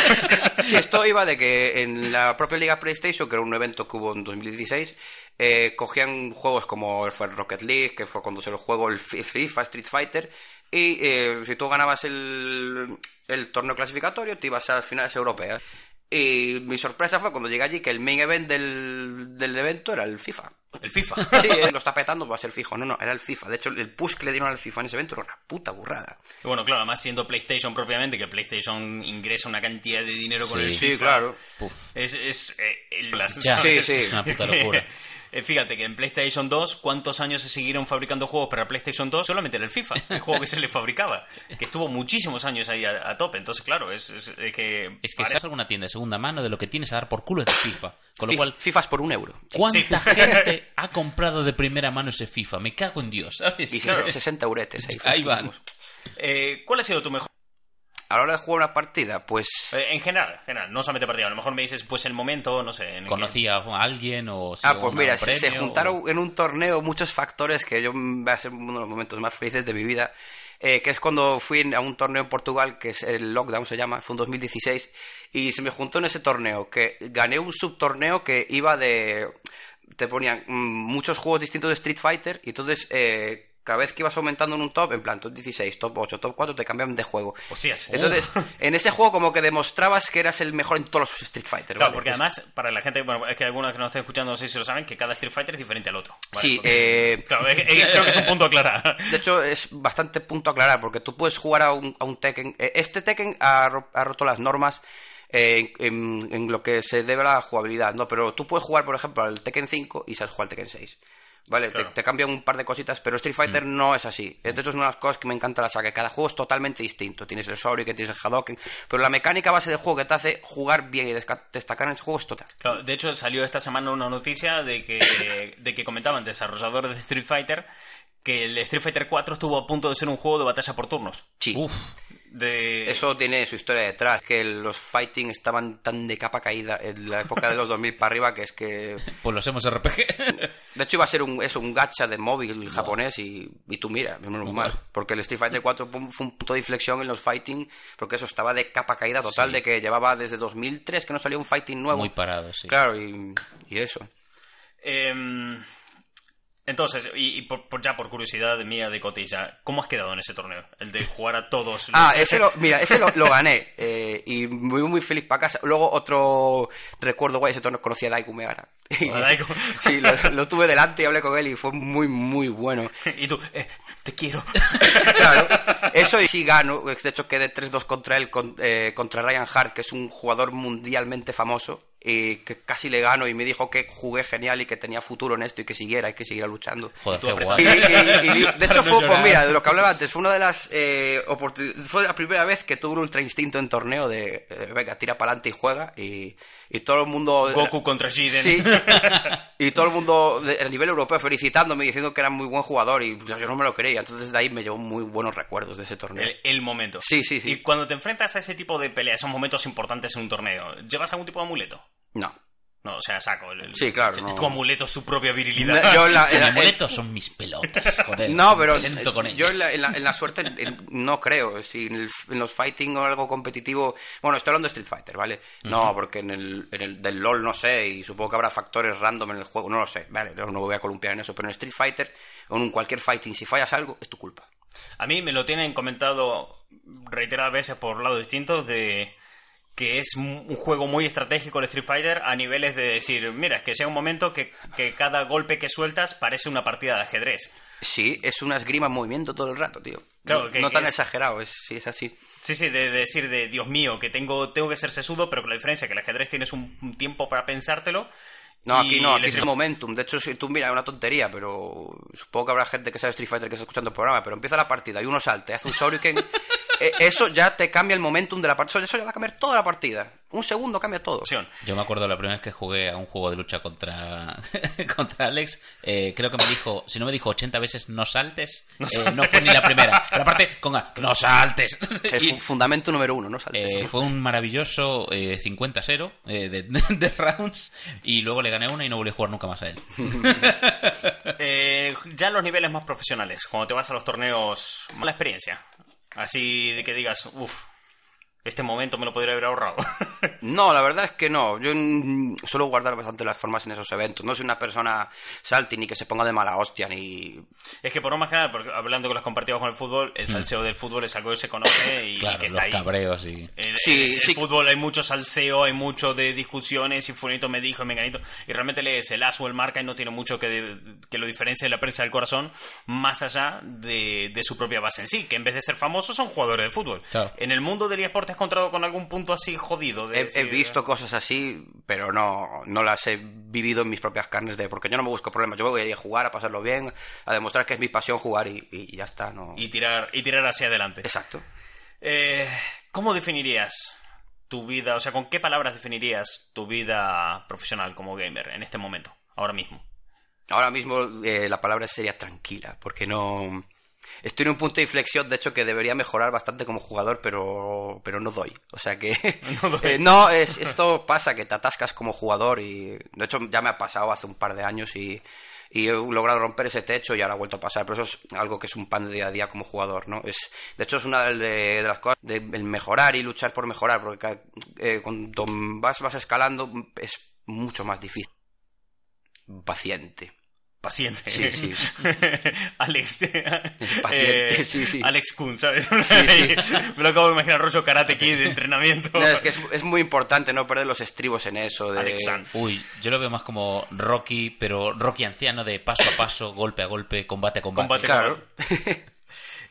Sí, esto iba de que en la propia Liga PlayStation, que era un evento que hubo en 2016, eh, cogían juegos como fue el Rocket League, que fue cuando se lo juego el Fi- FIFA, Street Fighter, y eh, si tú ganabas el, el torneo clasificatorio, te ibas a las finales europeas. Y mi sorpresa fue cuando llegué allí que el main event del, del evento era el FIFA. el FIFA. Sí, eh, lo está petando, va a ser fijo. No, no, era el FIFA. De hecho, el push que le dieron al FIFA en ese evento era una puta burrada. Y bueno, claro, además siendo PlayStation propiamente, que PlayStation ingresa una cantidad de dinero con Sí. el FIFA. Sí, claro. Puf. Es, es eh, el- Ya. Sí, sí. Es una puta locura. Eh, Fíjate que en PlayStation 2, ¿cuántos años se siguieron fabricando juegos para PlayStation 2? Solamente era el FIFA, el juego que se le fabricaba. Que estuvo muchísimos años ahí a, a tope. Entonces, claro, es, es- es que. Es que si alguna tienda de segunda mano, de lo que tienes a dar por culo es de FIFA. Con lo cual, FIFAs por un euro. ¿cuánta gente ha comprado de primera mano ese FIFA? Me cago en Dios, ¿sabes? Y Claro. 60 euretes ahí. Ahí van. Eh, ¿Cuál ha sido tu mejor? A la hora de jugar una partida, pues... Eh, en general, en general, no solamente partida. A lo mejor me dices, pues el momento, no sé. En el que- ¿Conocía a alguien o si Ah, pues mira, se, juntaron o- en un torneo muchos factores que yo mm, va a ser uno de los momentos más felices de mi vida, eh, que es cuando fui a un torneo en Portugal, que es el Lockdown se llama, fue en 2016, y se me juntó en ese torneo, que gané un subtorneo que iba de... te ponían mm, muchos juegos distintos de Street Fighter, y entonces... eh, cada vez que ibas aumentando en un top, en plan top 16, top 8, top 4, te cambiaban de juego. Hostias. Entonces, en ese juego como que demostrabas que eras el mejor en todos los Street Fighter. Claro, ¿vale? porque Pues- además, para la gente, bueno, es que algunos que nos estén escuchando no sé si lo saben, que cada Street Fighter es diferente al otro. ¿vale? Sí, Porque- eh, Claro, es- es- creo que es un punto a aclarar. De hecho, es bastante punto a aclarar, porque tú puedes jugar a un, a un Tekken. eh, Este Tekken ha, ha roto las normas eh, en, en lo que se debe a la jugabilidad, ¿no? Pero tú puedes jugar, por ejemplo, al Tekken 5 y sabes jugar al Tekken 6. ¿Vale? Claro. Te, te cambian un par de cositas, pero Street Fighter no es así. De hecho, es una de las cosas que me encanta la saga. que Cada juego es totalmente distinto. Tienes el Shoryuken, tienes el Hadoken, pero la mecánica base del juego que te hace jugar bien y desca- destacar en ese juego es total. Claro, de hecho, salió esta semana una noticia de que, de que comentaban desarrolladores de Street Fighter que el Street Fighter 4 estuvo a punto de ser un juego de batalla por turnos. Sí. Uf, De... Eso tiene su historia detrás, que los fighting estaban tan de capa caída en la época de los 2000 para arriba que es que... pues los hemos RPG. De hecho iba a ser un, eso, un gacha de móvil japonés y, y tú mira, es normal. Porque el Street Fighter 4 fue un fue un punto de inflexión en los fighting, porque eso estaba de capa caída total, Sí. de que llevaba desde 2003 que no salía un fighting nuevo. Muy parado, sí. Claro, y, y eso. Em, entonces, y, y por, por- ya por curiosidad mía de cotilla, ¿cómo has quedado en ese torneo? El de jugar a todos. los- Ah, ese lo, mira, ese lo, lo gané eh, y muy muy feliz para casa. Luego otro recuerdo guay, ese torneo conocí a Daigo Megara. Y-. Sí, lo, lo tuve delante y hablé con él y fue muy muy bueno. Y tú, eh, te quiero. Claro, eso y sí gano. De hecho, quedé 3-2 contra él, con- eh, contra Ryan Hart, que es un jugador mundialmente famoso. Y que casi le gano y me dijo que jugué genial y que tenía futuro en esto y que siguiera y que siguiera luchando. Joder, Tú qué apretas- Y, guay. y- y- de hecho, fue, pues mira, de lo que hablaba antes, fue una de las eh, oportun- Fue la primera vez que tuve un ultra instinto en torneo de, eh, venga, tira para adelante y juega. Y, y todo el mundo. Goku contra Jiden. Sí. y todo el mundo a nivel europeo felicitándome, diciendo que era muy buen jugador y yo no me lo creía. Entonces de ahí me llevó muy buenos recuerdos de ese torneo. El, el momento. Sí, sí, sí. Y cuando te enfrentas a ese tipo de pelea, esos momentos importantes en un torneo, ¿llevas algún tipo de amuleto? No. No, o sea, saco. el- el- Sí, claro, no. Tu amuleto es tu propia virilidad. Yo la- en Mi la- amuleto son mis pelotas, joder. No, pero Me siento con yo en la, en la- en la suerte en- no creo. Si en, el- en los fighting o algo competitivo. Bueno, estoy hablando de Street Fighter, ¿vale? No, porque en el, en el del LOL no sé, y supongo que habrá factores random en el juego, no lo sé, ¿vale? No, no me voy a columpiar en eso, pero en Street Fighter o en un cualquier fighting, si fallas algo, es tu culpa. A mí me lo tienen comentado reiteradas veces por lados distintos de que es un juego muy estratégico el Street Fighter a niveles de decir, mira, es que sea un momento que, que cada golpe que sueltas parece una partida de ajedrez. Sí, es una esgrima en movimiento todo el rato, tío. Claro, no que- no que tan es- exagerado, es, sí, es así. Sí, sí, de, de decir de Dios mío, que tengo, tengo que ser sesudo, pero con la diferencia que el ajedrez tienes un, un tiempo para pensártelo. No, aquí no, aquí es momentum. De hecho, si tú mira, es una tontería, pero supongo que habrá gente que sabe Street Fighter que está escuchando el programa, pero empieza la partida y uno salta y hace un Shoryuken, eh, eso ya te cambia el momentum de la partida. Eso ya va a cambiar toda la partida. Un segundo cambia todo. Yo me acuerdo la primera vez que jugué a un juego de lucha contra, contra Alex, eh, creo que me dijo, si no me dijo 80 veces no saltes, eh, no fue ni la primera. Pero aparte, con a, no saltes. El Y, fu- fundamento número uno, ¿no? Saltes, eh, fue un maravilloso eh, 50-0 eh, de, de rounds y luego le gané una y no volví a jugar nunca más a él. Eh, ya en los niveles más profesionales, cuando te vas a los torneos, mala experiencia. Así de que digas, uff, este momento me lo podría haber ahorrado. No, la verdad es que no. Yo mm, suelo guardar bastante las formas en esos eventos. No soy una persona salty ni que se ponga de mala hostia ni... es que por lo más general, porque hablando con los compartidos con el fútbol, el salseo del fútbol es algo que se conoce y claro, que los está ahí. cabreos y... En, Sí, en el sí. fútbol hay mucho salseo, hay mucho de discusiones y fulanito me dijo y menganito. Y realmente lees el as o el marca y no tiene mucho que, que lo diferencie de la prensa del corazón más allá de, de su propia base en sí, que en vez de ser famosos son jugadores de fútbol. Claro. En el mundo del eSport te has encontrado con algún punto así jodido. De He, visto cosas así, pero no, no las he vivido en mis propias carnes de... Porque yo no me busco problemas. Yo voy a jugar, a pasarlo bien, a demostrar que es mi pasión jugar y, y ya está, ¿no? Y tirar, y tirar hacia adelante. Exacto. Eh, ¿Cómo definirías tu vida? O sea, ¿con qué palabras definirías tu vida profesional como gamer en este momento, ahora mismo? Ahora mismo eh, la palabra sería tranquila, porque no... Estoy en un punto de inflexión, de hecho, que debería mejorar bastante como jugador, pero, pero no doy. O sea que... No doy. eh, no, es, esto pasa, que te atascas como jugador y... De hecho, ya me ha pasado hace un par de años y, y he logrado romper ese techo y ahora ha vuelto a pasar. Pero eso es algo que es un pan de día a día como jugador, ¿no? Es, de hecho, es una de, de las cosas de el mejorar y luchar por mejorar, porque eh, cuando vas, vas escalando es mucho más difícil. Paciente. Paciente. Sí, sí. Alex. Paciente, sí, sí. Alex Kun, ¿sabes? sí. Me lo acabo de imaginar rollo karate kid de entrenamiento. No, es que es, es muy importante no perder los estribos en eso. De... Alex San. Uy, yo lo veo más como Rocky, pero Rocky anciano de paso a paso, golpe a golpe, combate a combate. Combate. Claro.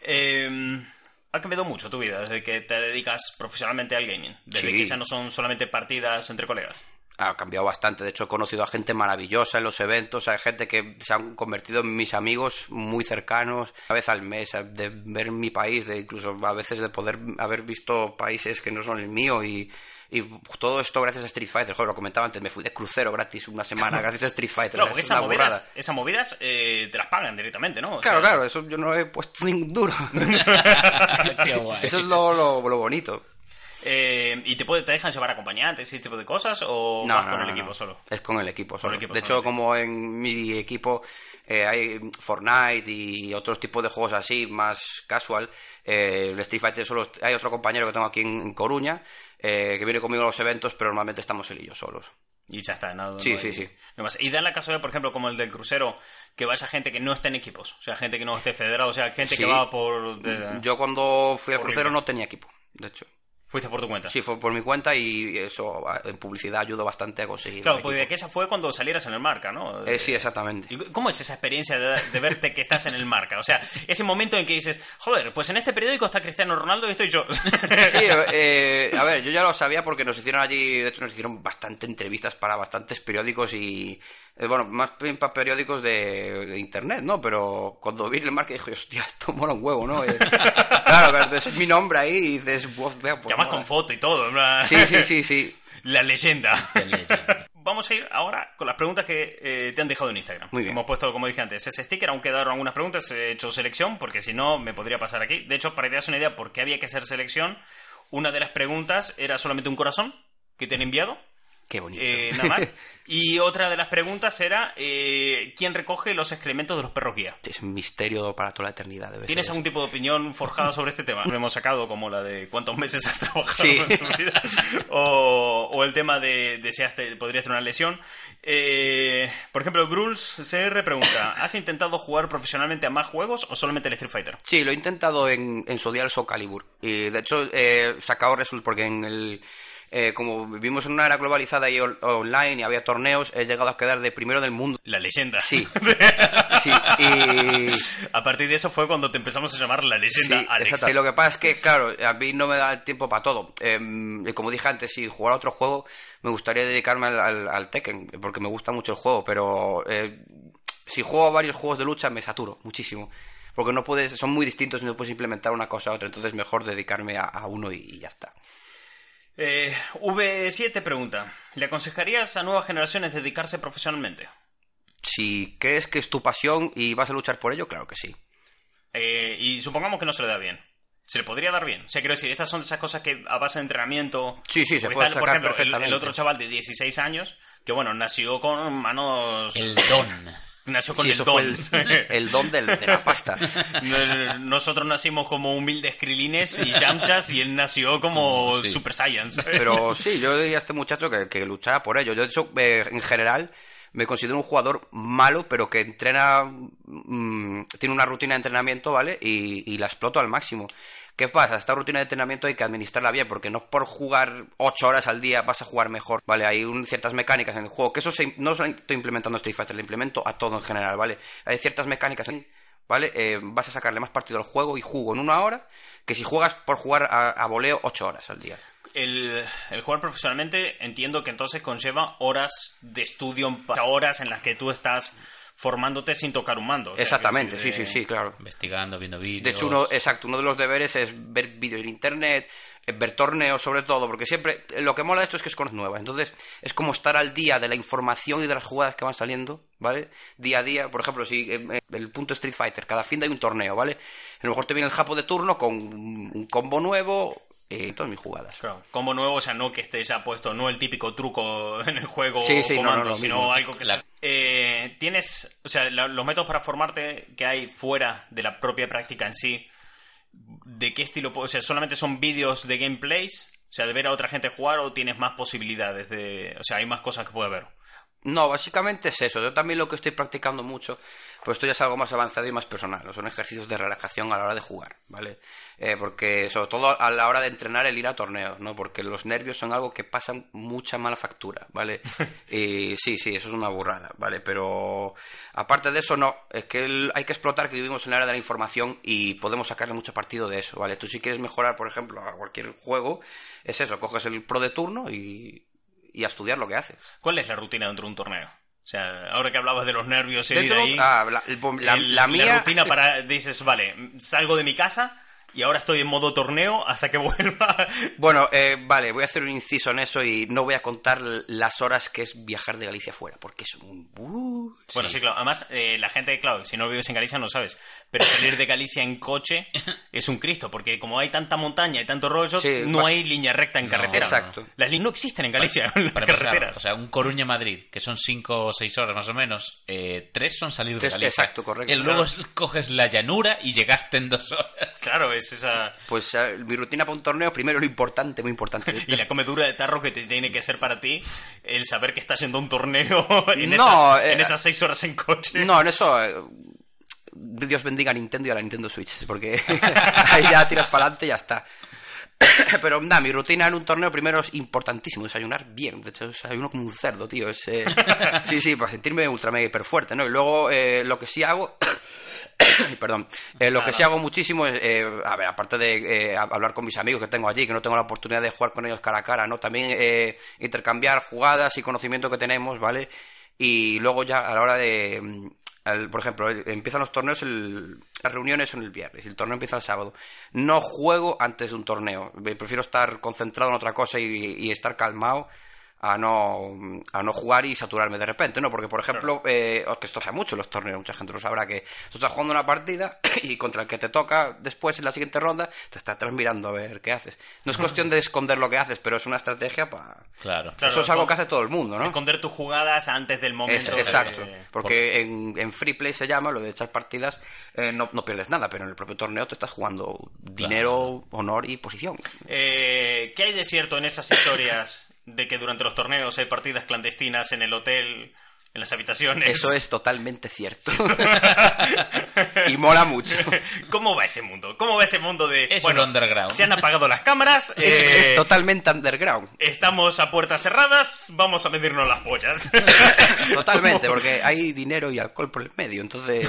Eh, ha cambiado mucho tu vida desde que te dedicas profesionalmente al gaming. Desde Sí. que ya no son solamente partidas entre colegas. Ha cambiado bastante. De hecho, he conocido a gente maravillosa en los eventos. Hay gente que se han convertido en mis amigos muy cercanos. Una vez al mes, de ver mi país, de incluso a veces de poder haber visto países que no son el mío y. y todo esto gracias a Street Fighter. Joder, lo comentaba antes, me fui de crucero gratis una semana gracias a Street Fighter. Claro, porque es esas movidas, esas movidas eh, te las pagan directamente, ¿no? O Claro, sea, claro, eso yo no he puesto ningún duro. Qué guay. eso es lo, lo, lo bonito. Eh, ¿Y te, puede, te dejan llevar acompañantes ese tipo de cosas? ¿O No, vas no, con el no. equipo solo? Es con el equipo solo. el equipo de solo, hecho, como en mi equipo eh, hay Fortnite y otros tipos de juegos así, más casual, eh, el Street Fighter solo hay otro compañero que tengo aquí en, en Coruña eh, que viene conmigo a los eventos, pero normalmente estamos él y yo solos. Y ya está, nada. Sí, no sí, sí. más. Y da la casualidad, por ejemplo, como el del crucero, que vaya gente que no esté en equipos. O sea, gente que no esté federado, o sea, gente Sí. que va por... de- Yo cuando fui al crucero no tenía equipo, de hecho. Fuiste por tu cuenta. Sí, fue por mi cuenta y eso en publicidad ayudó bastante a conseguir. Claro, el porque de equipo. que esa fue cuando salieras en el marca, ¿no? Eh, sí, exactamente. ¿Y ¿Cómo es esa experiencia de, de verte que estás en el marca? O sea, ese momento en que dices, joder, pues en este periódico está Cristiano Ronaldo y estoy yo. Sí, eh, a ver, yo ya lo sabía porque nos hicieron allí, de hecho nos hicieron bastante entrevistas para bastantes periódicos y, eh, bueno, más bien para periódicos de, de internet, ¿no? Pero cuando vi el marca dije, hostia, esto mola un huevo, ¿no? Eh, claro, ves mi nombre ahí y dices, "Buah, vea, pues Llamas mola". con foto y todo. Sí, sí, sí, sí. La leyenda. Qué leyenda. Vamos a ir ahora con las preguntas que eh, te han dejado en Instagram. Muy bien. Hemos puesto, como dije antes, ese sticker, aún quedaron algunas preguntas, he hecho selección, porque si no, me podría pasar aquí. De hecho, para que te das una idea por qué había que hacer selección, una de las preguntas era solamente un corazón que te han enviado Qué bonito. Eh, nada más. Y otra de las preguntas era, eh, ¿quién recoge los excrementos de los perros guía? Es un misterio para toda la eternidad. debe ¿Tienes ser algún tipo de opinión forjada sobre este tema? Lo hemos sacado como la de cuántos meses has trabajado Sí. en tu vida. O, o el tema de, de si has podrías tener una lesión. Eh, por ejemplo, Gruls CR pregunta, ¿has intentado jugar profesionalmente a más juegos o solamente el Street Fighter? Sí, lo he intentado en, en su día el Soul Calibur. Y de hecho he sacado resultados porque en el... eh, como vivimos en una era globalizada y on- online y había torneos, he llegado a quedar de primero del mundo. La leyenda. Sí. sí. Y... A partir de eso fue cuando te empezamos a llamar la leyenda Sí, Alex. Y lo que pasa es que, claro, a mí no me da el tiempo para todo. Eh, y como dije antes, si jugara otro juego, me gustaría dedicarme al, al- al Tekken, porque me gusta mucho el juego, pero eh, si juego varios juegos de lucha me saturo muchísimo. Porque no puedes, son muy distintos y no puedes implementar una cosa a otra, entonces mejor dedicarme a, a uno y, y ya está. Eh, V7 pregunta, ¿le aconsejarías a nuevas generaciones dedicarse profesionalmente? Si crees que es tu pasión y vas a luchar por ello, claro que sí. Eh, y supongamos que no se le da bien. ¿Se le podría dar bien? O sea, quiero decir, estas son esas cosas que a base de entrenamiento... Sí, sí, se puede por sacar ejemplo, el- el, otro chaval de 16 años, que bueno, nació con manos... El don. Nació con Sí, el don. fue el, el don del- de la pasta. No- Nosotros nacimos como humildes krilines y yamchas y él nació como Sí. Super ¿sabes? Pero sí, yo diría a este muchacho que, que luchara por ello. Yo, de hecho, eh, en general, me considero un jugador malo, pero que entrena, mm, tiene una rutina de entrenamiento, ¿vale? Y, y la exploto al máximo. ¿Qué pasa? Esta rutina de entrenamiento hay que administrarla bien, porque no por jugar ocho horas al día vas a jugar mejor, ¿vale? Hay un- ciertas mecánicas en el juego, que eso se- no lo estoy implementando a Street Fighter, lo implemento a todo en general, ¿vale? Hay ciertas mecánicas, en- ¿vale? Eh, vas a sacarle más partido al juego y jugo en una hora que si juegas por jugar a, a voleo ocho horas al día. El, el jugar profesionalmente entiendo que entonces conlleva horas de estudio, horas en las que tú estás formándote sin tocar un mando. O sea, Exactamente, sí, de- sí, sí, claro. Investigando, viendo vídeos. De hecho, uno, exacto, uno de los deberes es ver vídeos en internet, eh, ver torneos sobre todo, porque siempre eh, lo que mola de esto es que es cosas nuevas. Entonces, es como estar al día de la información y de las jugadas que van saliendo, ¿vale? Día a día, por ejemplo, si eh, el punto Street Fighter, cada fin de hay un torneo, ¿vale? A lo mejor te viene el japo de turno con un combo nuevo y todas mis jugadas. Claro, combo nuevo, o sea, no que esté ya puesto, no el típico truco en el juego Sí, sí, no, comando, no, lo sino mismo. algo que... La- Eh, Tienes, o sea, la- los métodos para formarte que hay fuera de la propia práctica en sí, ¿de qué estilo? O sea, ¿solamente son vídeos de gameplays? O sea, de ver a otra gente jugar o tienes más posibilidades de... O sea, hay más cosas que puede haber. No, básicamente es eso. Yo también lo que estoy practicando mucho, pues esto ya es algo más avanzado y más personal. Son ejercicios de relajación a la hora de jugar, ¿vale? Eh, porque sobre todo a la hora de entrenar el ir a torneos, ¿no? Porque los nervios son algo que pasan mucha mala factura, ¿vale? y sí, sí, eso es una burrada, ¿vale? Pero aparte de eso, no. Es que el- hay que explotar que vivimos en la era de la información y podemos sacarle mucho partido de eso, ¿vale? Tú si quieres mejorar, por ejemplo, a cualquier juego, es eso. Coges el pro de turno y, y a estudiar lo que haces. ¿Cuál es la rutina dentro de un torneo? O sea, ahora que hablabas de los nervios y de ahí... ah, la, la- el- la mía rutina para... Dices, vale, salgo de mi casa y ahora estoy en modo torneo hasta que vuelva... Bueno, eh, vale, voy a hacer un inciso en eso y no voy a contar las horas que es viajar de Galicia fuera, porque es un... uh, Bueno, sí, claro. Además, eh, la gente, claro, si no vives en Galicia no sabes. Pero salir de Galicia en coche es un Cristo, porque como hay tanta montaña y tanto rollo, Sí, no vas- hay línea recta en No, carretera. Exacto. Las líneas no existen en Galicia, en las Para empezar, carreteras. o sea, un Coruña-Madrid, que son 5 o 6 horas más o menos, eh, tres son salir de Galicia. exacto, correcto. Y luego Claro. es- coges la llanura y llegaste en dos horas. Claro, es esa... Pues eh, mi rutina para un torneo, primero lo importante, muy importante. Y la comedura de tarro que te tiene que ser para ti el saber que estás yendo a un torneo en, No, esas, eh, en esas seis horas en coche. No, en eso... eh, Dios bendiga a Nintendo y a la Nintendo Switch, porque ahí ya tiras para adelante y ya está. Pero nada, mi rutina en un torneo primero es importantísimo, desayunar bien. De hecho, desayuno como un cerdo, tío. Es, eh, sí, sí, para sentirme ultra mega hiper fuerte, ¿no? Y luego eh, lo que sí hago. Perdón. Eh, lo que sí hago muchísimo es, eh, a ver, aparte de hablar con mis amigos que tengo allí, que no tengo la oportunidad de jugar con ellos cara a cara, ¿no? También eh, intercambiar jugadas y conocimiento que tenemos, ¿vale? Y luego ya a la hora de, mm, por ejemplo, eh, empiezan los torneos, el- las reuniones son el viernes y el torneo empieza el sábado. No juego antes de un torneo. Prefiero estar concentrado en otra cosa y, y estar calmado a no, a no jugar y saturarme de repente, ¿no? Porque, por ejemplo, eh, que esto hace mucho en los torneos, mucha gente lo sabrá, que tú estás jugando una partida y contra el que te toca después en la siguiente ronda, te está atrás mirando a ver qué haces. No es cuestión de esconder lo que haces, pero es una estrategia para... Claro. Claro, Eso es algo con- que hace todo el mundo, ¿no? Esconder tus jugadas antes del Es- momento. de- exacto, porque en, en free play se llama, lo de echar partidas, eh, no, no pierdes nada, pero en el propio torneo te estás jugando dinero, honor y posición. Eh, ¿Qué hay de cierto en esas historias de que durante los torneos hay partidas clandestinas en el hotel, en las habitaciones? Eso es totalmente cierto. y mola mucho. ¿Cómo va ese mundo? ¿Cómo va ese mundo de... Es un underground. Se han apagado las cámaras. Es, eh, es totalmente underground. Estamos a puertas cerradas, vamos a medirnos las pollas. Totalmente, porque hay dinero y alcohol por el medio, entonces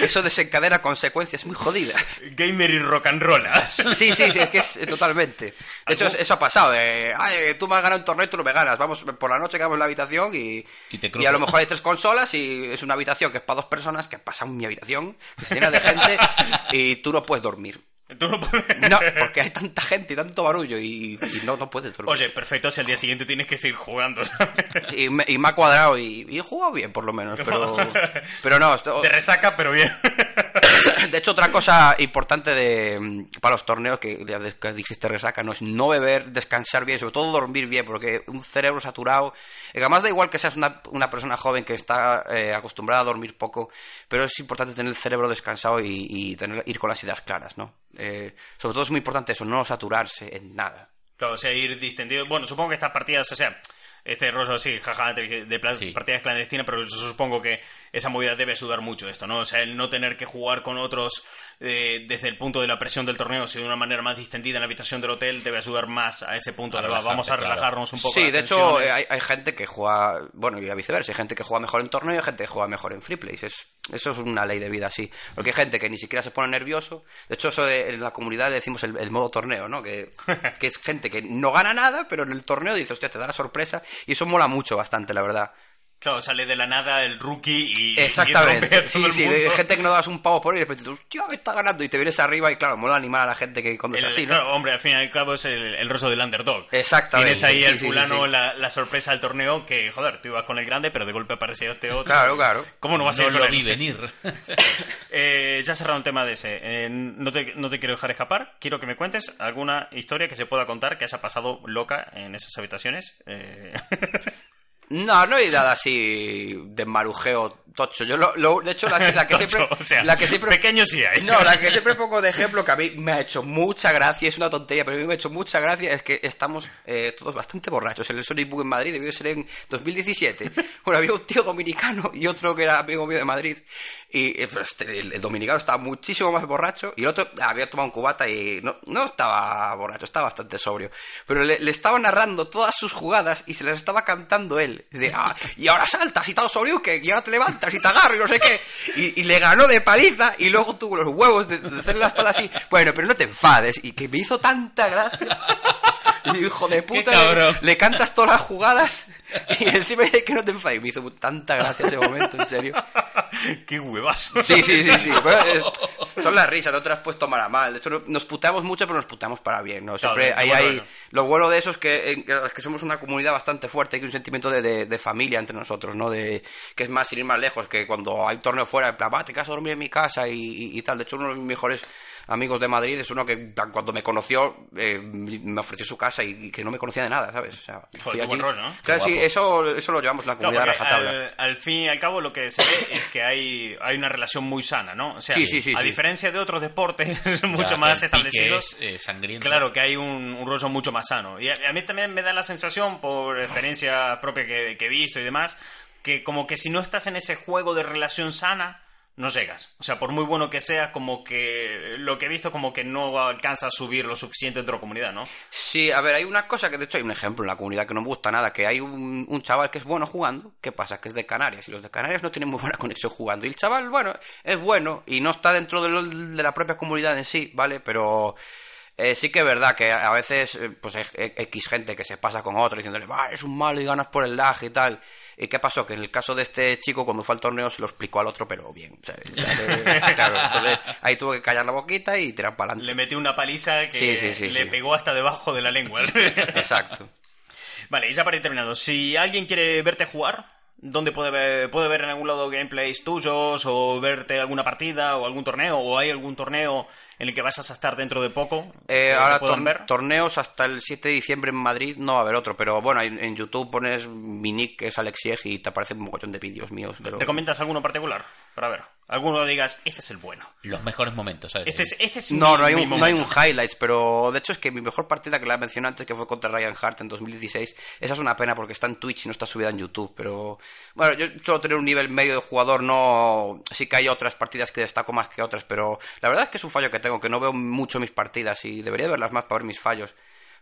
eso desencadena consecuencias muy jodidas. Gamer y rock and rollas. Sí, sí, sí, es que es eh, totalmente. De hecho, eso ha pasado. De, Ay, tú me has ganado un torneo y tú no me ganas. Vamos, por la noche quedamos en la habitación y, Y te y a lo mejor hay tres consolas y es una habitación que es para dos personas que pasa en mi habitación, que se llena de gente y tú no puedes dormir. Tú no puedes- No, porque hay tanta gente y tanto barullo y, y no, no puedes dormir. Oye, perfecto, si al día siguiente tienes que seguir jugando, ¿sabes? Y me, y me ha cuadrado y, y he jugado bien, por lo menos, pero, pero no. esto- De resaca, pero bien. De hecho, otra cosa importante de, mm, para los torneos que dijiste resaca, no es no beber, descansar bien, sobre todo dormir bien, porque un cerebro saturado, y además da igual que seas una, una persona joven que está eh, acostumbrada a dormir poco, pero es importante tener el cerebro descansado y, y tener, ir con las ideas claras, ¿no? Eh, sobre todo es muy importante eso, no saturarse en nada. Claro, o sea, ir distendido. Bueno, supongo que estas partidas, o sea, este rollo así, jaja, de, de pla- Sí. partidas clandestinas, pero yo supongo que esa movida debe ayudar mucho esto, ¿no? O sea, el no tener que jugar con otros eh, desde el punto de la presión del torneo, sino de una manera más distendida en la habitación del hotel, debe ayudar más a ese punto A de vamos a claro. relajarnos un poco. Sí, de hecho, hay, hay gente que juega, bueno, y a viceversa, hay gente que juega mejor en torneo y hay gente que juega mejor en free plays. Es, eso es una ley de vida así. Porque hay gente que ni siquiera se pone nervioso. De hecho, eso de- en la comunidad le decimos el, el modo torneo, ¿no? Que, que es gente que no gana nada, pero en el torneo dice, hostia, te da la sorpresa. Y eso mola mucho bastante, la verdad. Claro, sale de la nada el rookie y. y rompe a Exactamente. todo Sí, el sí, mundo. de gente que no das un pavo por él y de repente, hostia, me está ganando. Y te vienes arriba y claro, mola animar a la gente que cuando El- es así, ¿no? claro, hombre, al fin y al cabo es el, el rostro del underdog. Exactamente, Tienes ahí sí, el sí, sí, fulano, sí. La, la sorpresa del torneo, que, joder, tú ibas con el grande, pero de golpe apareció este otro. Claro, claro. ¿Cómo no vas a no ir con lo él? vi venir. Eh, ya cerrado un tema de ese. Eh, no, te, no te quiero dejar escapar. Quiero que me cuentes alguna historia que se pueda contar que haya pasado loca en esas habitaciones. Eh, No, no hay nada así de marujeo tocho. Yo lo, lo- de hecho la, la que Tocho, siempre o sea, la que siempre pequeño sí hay. No, la que siempre pongo de ejemplo que a mí me ha hecho mucha gracia, es una tontería, pero a mí me ha hecho mucha gracia es que estamos eh, todos bastante borrachos. En el Sonic Boom en Madrid debió ser en 2017. Bueno, había un tío dominicano y otro que era amigo mío de Madrid. Y eh, pues, este, el, el dominicano estaba muchísimo más borracho y el otro había tomado un cubata y no, no estaba borracho, estaba bastante sobrio. Pero le, le estaba narrando todas sus jugadas y se las estaba cantando él. De, "Ah, y ahora saltas y estás sobrio que y ahora te levantas y te agarro y no sé qué. Y, le ganó de paliza y luego tuvo los huevos de, de hacerle la espalda así. Bueno, pero no te enfades. Y que me hizo tanta gracia. Y hijo de puta, le, le cantas todas las jugadas y encima dice que no te enfades. Me hizo tanta gracia ese momento, en serio. Qué huevazo. Sí, sí, sí, sí. Pero, eh, son las risas, no te las puedes tomar a mal. De hecho, no- nos puteamos mucho, pero nos puteamos para bien, ¿no? Siempre Claro, hay, bueno, hay- bueno. Lo bueno de eso es que, eh, es que somos una comunidad bastante fuerte, hay un sentimiento de, de- de familia entre nosotros, ¿no? De, que es más, sin ir más lejos, que cuando hay torneo fuera, en plan, va, te quedas a dormir en mi casa y, y- y tal. De hecho, uno de mis mejores amigos de Madrid es uno que cuando me conoció eh, me ofreció su casa y, y que no me conocía de nada, ¿sabes? O sea, qué buen rollo, ¿no? Claro, sí, eso, eso lo llevamos la comunidad rajatabla. al, al fin y al cabo lo que se ve es que hay, hay una relación muy sana, ¿no? O sea, Sí, sí, sí, a sí. diferencia de otros deportes mucho Ya, más establecidos, es, eh. Claro, que hay un, un rollo mucho más sano. Y a, a mí también me da la sensación, por experiencia propia que, que he visto y demás, que como que si no estás en ese juego de relación sana, no llegas. O sea, por muy bueno que sea, como que lo que he visto como que no alcanza a subir lo suficiente dentro de la comunidad, ¿no? Sí, a ver, hay una cosa que de hecho hay un ejemplo en la comunidad que no me gusta nada, que hay un, un chaval que es bueno jugando, ¿qué pasa? Que es de Canarias y los de Canarias no tienen muy buena conexión jugando. Y el chaval, bueno, es bueno y no está dentro de, lo- de la propia comunidad en sí, ¿vale? Pero eh, sí que es verdad que a veces eh, pues hay X gente que se pasa con otro diciéndole, va, es un malo y ganas por el lag y tal. ¿Y qué pasó? Que en el caso de este chico, cuando fue al torneo, se lo explicó al otro, pero bien. le- claro, entonces ahí tuvo que callar la boquita y tirar para adelante. Le metió una paliza que Sí, sí, sí, le pegó hasta debajo de la lengua. Exacto. Vale, y ya para ir terminando, si alguien quiere verte jugar, ¿dónde puede ver, puede ver en algún lado gameplays tuyos o verte alguna partida o algún torneo o hay algún torneo en el que vas a estar dentro de poco? Eh, ahora tor- ver? torneos hasta el 7 de diciembre en Madrid no va a haber otro, pero bueno, en, en YouTube pones mi nick, que es Alexieg, y te aparece un mogollón de vídeos míos. Pero... ¿Recomiendas alguno particular? Para ver. Alguno digas, este es el bueno. Los mejores momentos, ¿sabes? Este es, este es No, mi- no hay, mi un, no hay un highlights, pero de hecho es que mi mejor partida que la mencioné antes, que fue contra Ryan Hart en 2016, esa es una pena porque está en Twitch y no está subida en YouTube, pero bueno, yo suelo tener un nivel medio de jugador, no... Sí que hay otras partidas que destaco más que otras, pero la verdad es que es un fallo que tengo, que no veo mucho mis partidas y debería verlas más para ver mis fallos.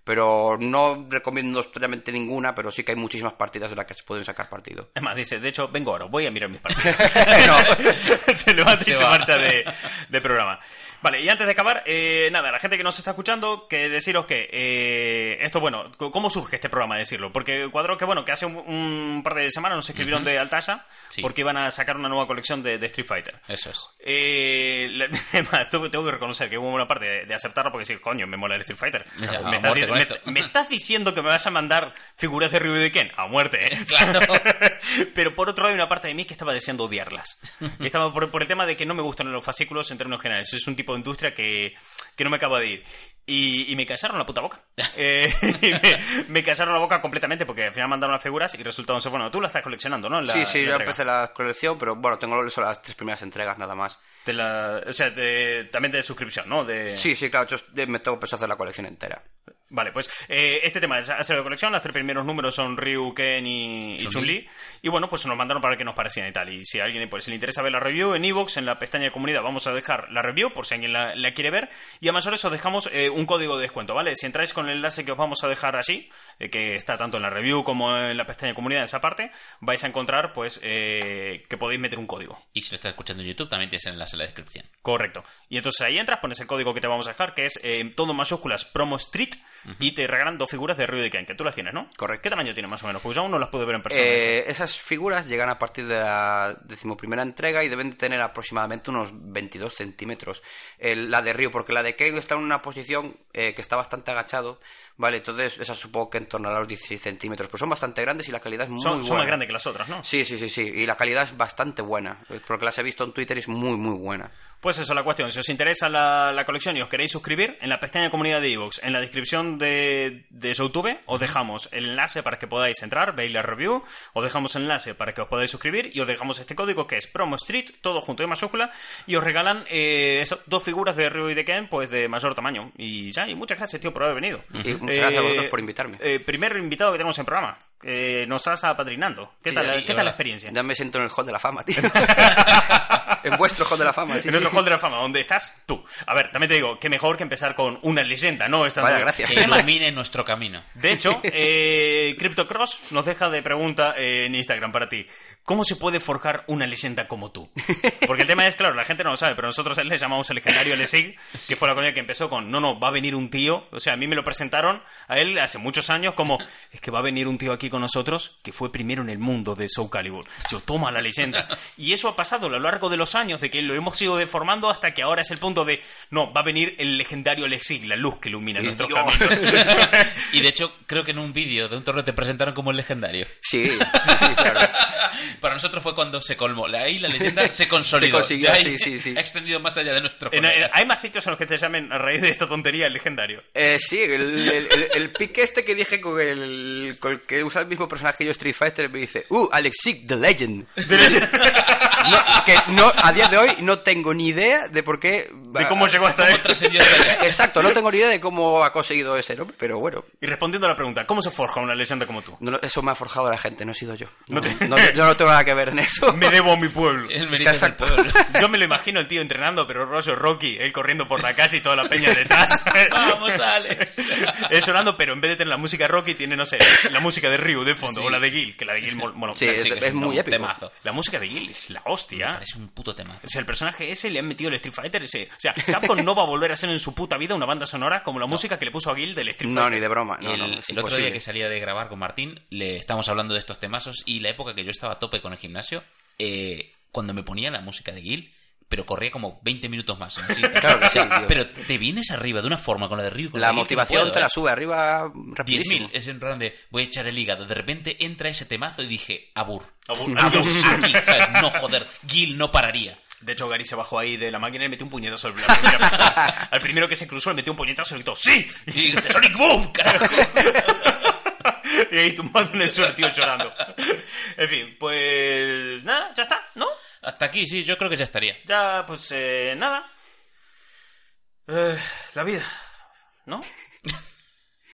Pero no recomiendo totalmente ninguna, pero sí que hay muchísimas partidas de las que se pueden sacar partido. Es más, dice, de hecho, vengo ahora, voy a mirar mis partidas. No. se levanta y Se va. marcha de, de programa. Vale, y antes de acabar, eh, nada, la gente que nos está escuchando, que deciros que eh, esto, bueno, ¿cómo surge este programa? Decirlo, porque cuadro que, bueno, que hace un, un par de semanas nos escribieron de Altasha Sí. porque iban a sacar una nueva colección de, de Street Fighter. Eso es. Eh, además, tengo, que reconocer que hubo una parte de, de aceptarlo porque decir, coño, me mola el Street Fighter. Ya, me, estás, me- me estás diciendo que me vas a mandar figuras de Ryu y de Ken. A muerte, ¿eh? Claro. Pero por otro lado hay una parte de mí que estaba deseando odiarlas. Estaba por, por el tema de que no me gustan los fascículos en términos generales. Es un tipo de industria que, que no me acaba de ir. Y, y me casaron la puta boca. Eh, me, me casaron la boca completamente porque al final mandaron las figuras y resultaron ser, bueno, tú las estás coleccionando, ¿no? La- sí, sí, la yo entrega. empecé la colección, pero bueno, tengo solo las tres primeras entregas nada más. De la- o sea, de- también de suscripción, ¿no? De... Sí, sí, claro, yo me tengo pensado hacer la colección entera. Vale, pues eh, este tema es hacer la colección. Los tres primeros números son Ryu, Ken y, y Chun-Li. Y bueno, pues nos mandaron para que nos parecían y tal. Y si a alguien pues, le interesa ver la review, en Evox, en la pestaña de comunidad, vamos a dejar la review por si alguien la, la quiere ver. Y además ahora os dejamos eh, un código de descuento, ¿vale? Si entráis con el enlace que os vamos a dejar allí, eh, que está tanto en la review como en la pestaña de comunidad, en esa parte, vais a encontrar pues eh, que podéis meter un código. Y si lo estás escuchando en YouTube, también tienes el enlace en la descripción. Correcto. Y entonces ahí entras, pones el código que te vamos a dejar, que es todo en mayúsculas promo street, y te regalan dos figuras de Ryu de Ken, que tú las tienes, ¿no? Correcto. ¿Qué tamaño tiene más o menos? Pues yo aún no las pude ver en persona. Eh, esas figuras llegan a partir de la decimoprimera entrega y deben de tener aproximadamente unos 22 centímetros. El- la de Río, porque la de Ken está en una posición eh, que está bastante agachado, ¿vale? Entonces, esa supongo que en torno a los 16 centímetros. Pero son bastante grandes y la calidad es muy son, buena. son más grandes que las otras, ¿no? Sí, sí, sí, sí. Y la calidad es bastante buena. Porque las he visto en Twitter y es muy, muy buena. Pues eso, la cuestión. Si os interesa la, la colección y os queréis suscribir, en la pestaña de comunidad de Evox, en la descripción de, de YouTube, os dejamos el enlace para que podáis entrar, veis la review, os dejamos el enlace para que os podáis suscribir y os dejamos este código que es Promo Street, todo junto en mayúscula, y os regalan eh, esas dos figuras de Ryu y de Ken, pues de mayor tamaño. Y ya, y muchas gracias, tío, por haber venido. Y muchas gracias a vosotros por invitarme. eh, primer invitado que tenemos en programa. Eh, nos estás apadrinando. ¿Qué Sí, tal, sí, ¿qué tal la experiencia? Ya me siento en el Hall de la Fama, tío. en vuestro Hall de la Fama, sí. en nuestro sí. Hall de la Fama, donde estás tú. A ver, también te digo, que mejor que empezar con una leyenda, ¿no? Estando- Vaya, gracias. Que ilumine nuestro camino. de hecho, eh, CryptoCross nos deja de pregunta eh, en Instagram para ti. ¿Cómo se puede forjar una leyenda como tú? Porque el tema es, claro, la gente no lo sabe, pero nosotros a él le llamamos el legendario Lesig, que fue la coña que empezó con, no, no, va a venir un tío. O sea, a mí me lo presentaron a él hace muchos años como, es que va a venir un tío aquí con nosotros que fue primero en el mundo de Soul Calibur. Yo, toma la leyenda. Y eso ha pasado a lo largo de los años, de que lo hemos ido deformando hasta que ahora es el punto de, no, va a venir el legendario Lesig, la luz que ilumina Y nuestros Dios. caminos. Y de hecho, creo que en un vídeo de un torneo te presentaron como el legendario. Sí, sí, sí, claro. Para nosotros fue cuando se colmó. Ahí la leyenda se consolidó. Se consiguió, sí, sí, sí. Ha extendido más allá de nuestro En- en- hay más sitios en los que te llamen a raíz de esta tontería el legendario. Eh, sí, el, el, el- el pique este que dije con el, con el que usa el mismo personaje yo Street Fighter me dice, uh, Alexic the Legend. No, que no, a día de hoy no tengo ni idea de por qué... De cómo llegó hasta ¿Cómo trascendió? Exacto, no tengo ni idea de cómo ha conseguido ese nombre, pero bueno, Y respondiendo a la pregunta, ¿cómo se forja una leyenda como tú? no eso me ha forjado la gente, no he sido yo. No No, te- no- yo no tengo nada que ver en eso. Me debo a mi pueblo. El es Exacto. pueblo. Yo me lo imagino el tío entrenando, pero rollo Rocky, él corriendo por la calle y toda la peña detrás. Vamos, Alex. Él sonando, pero en vez de tener la música Rocky, tiene, no sé, la música de Ryu de fondo, o la de Gil, que la de Gil, bueno, Sí, es, Sí, es es muy épico. temazo. la música de Gil es la hostia. Parece un puto temazo. O sea, el personaje ese le han metido el Street Fighter ese. O sea, Capcom no va a volver a ser en su puta vida una banda sonora como la música que le puso a Gil del Street No, Fighter. ni de broma. No, el, no, el otro día que salía de grabar con Martín, le estábamos hablando de estos temazos y la época que yo estaba a tope con el gimnasio, eh, cuando me ponía la música de Gil, pero corría como 20 minutos más. ¿no? Sí. Claro que sea, sí. Pero te vienes arriba de una forma con la de Ryu. con La no motivación puedo, te ¿eh? la sube arriba 10.000 rapidísimo. es en plan de voy a echar el hígado. De repente entra ese temazo y dije, abur. Abur- Abur, Adiós. aquí, ¿sabes? No, joder, Gil no pararía. De hecho, Gary se bajó ahí de la máquina y le metió un puñetazo al, la primera persona. Al primero que se cruzó le metió un puñetazo y gritó ¡Sí! Y Sonic Boom, carajo. y ahí tumbando en el suelo, tío, llorando. En fin, pues nada, ya está, ¿no? Hasta aquí, sí, yo creo que ya estaría. Ya, pues eh, nada. Eh, la vida, ¿no?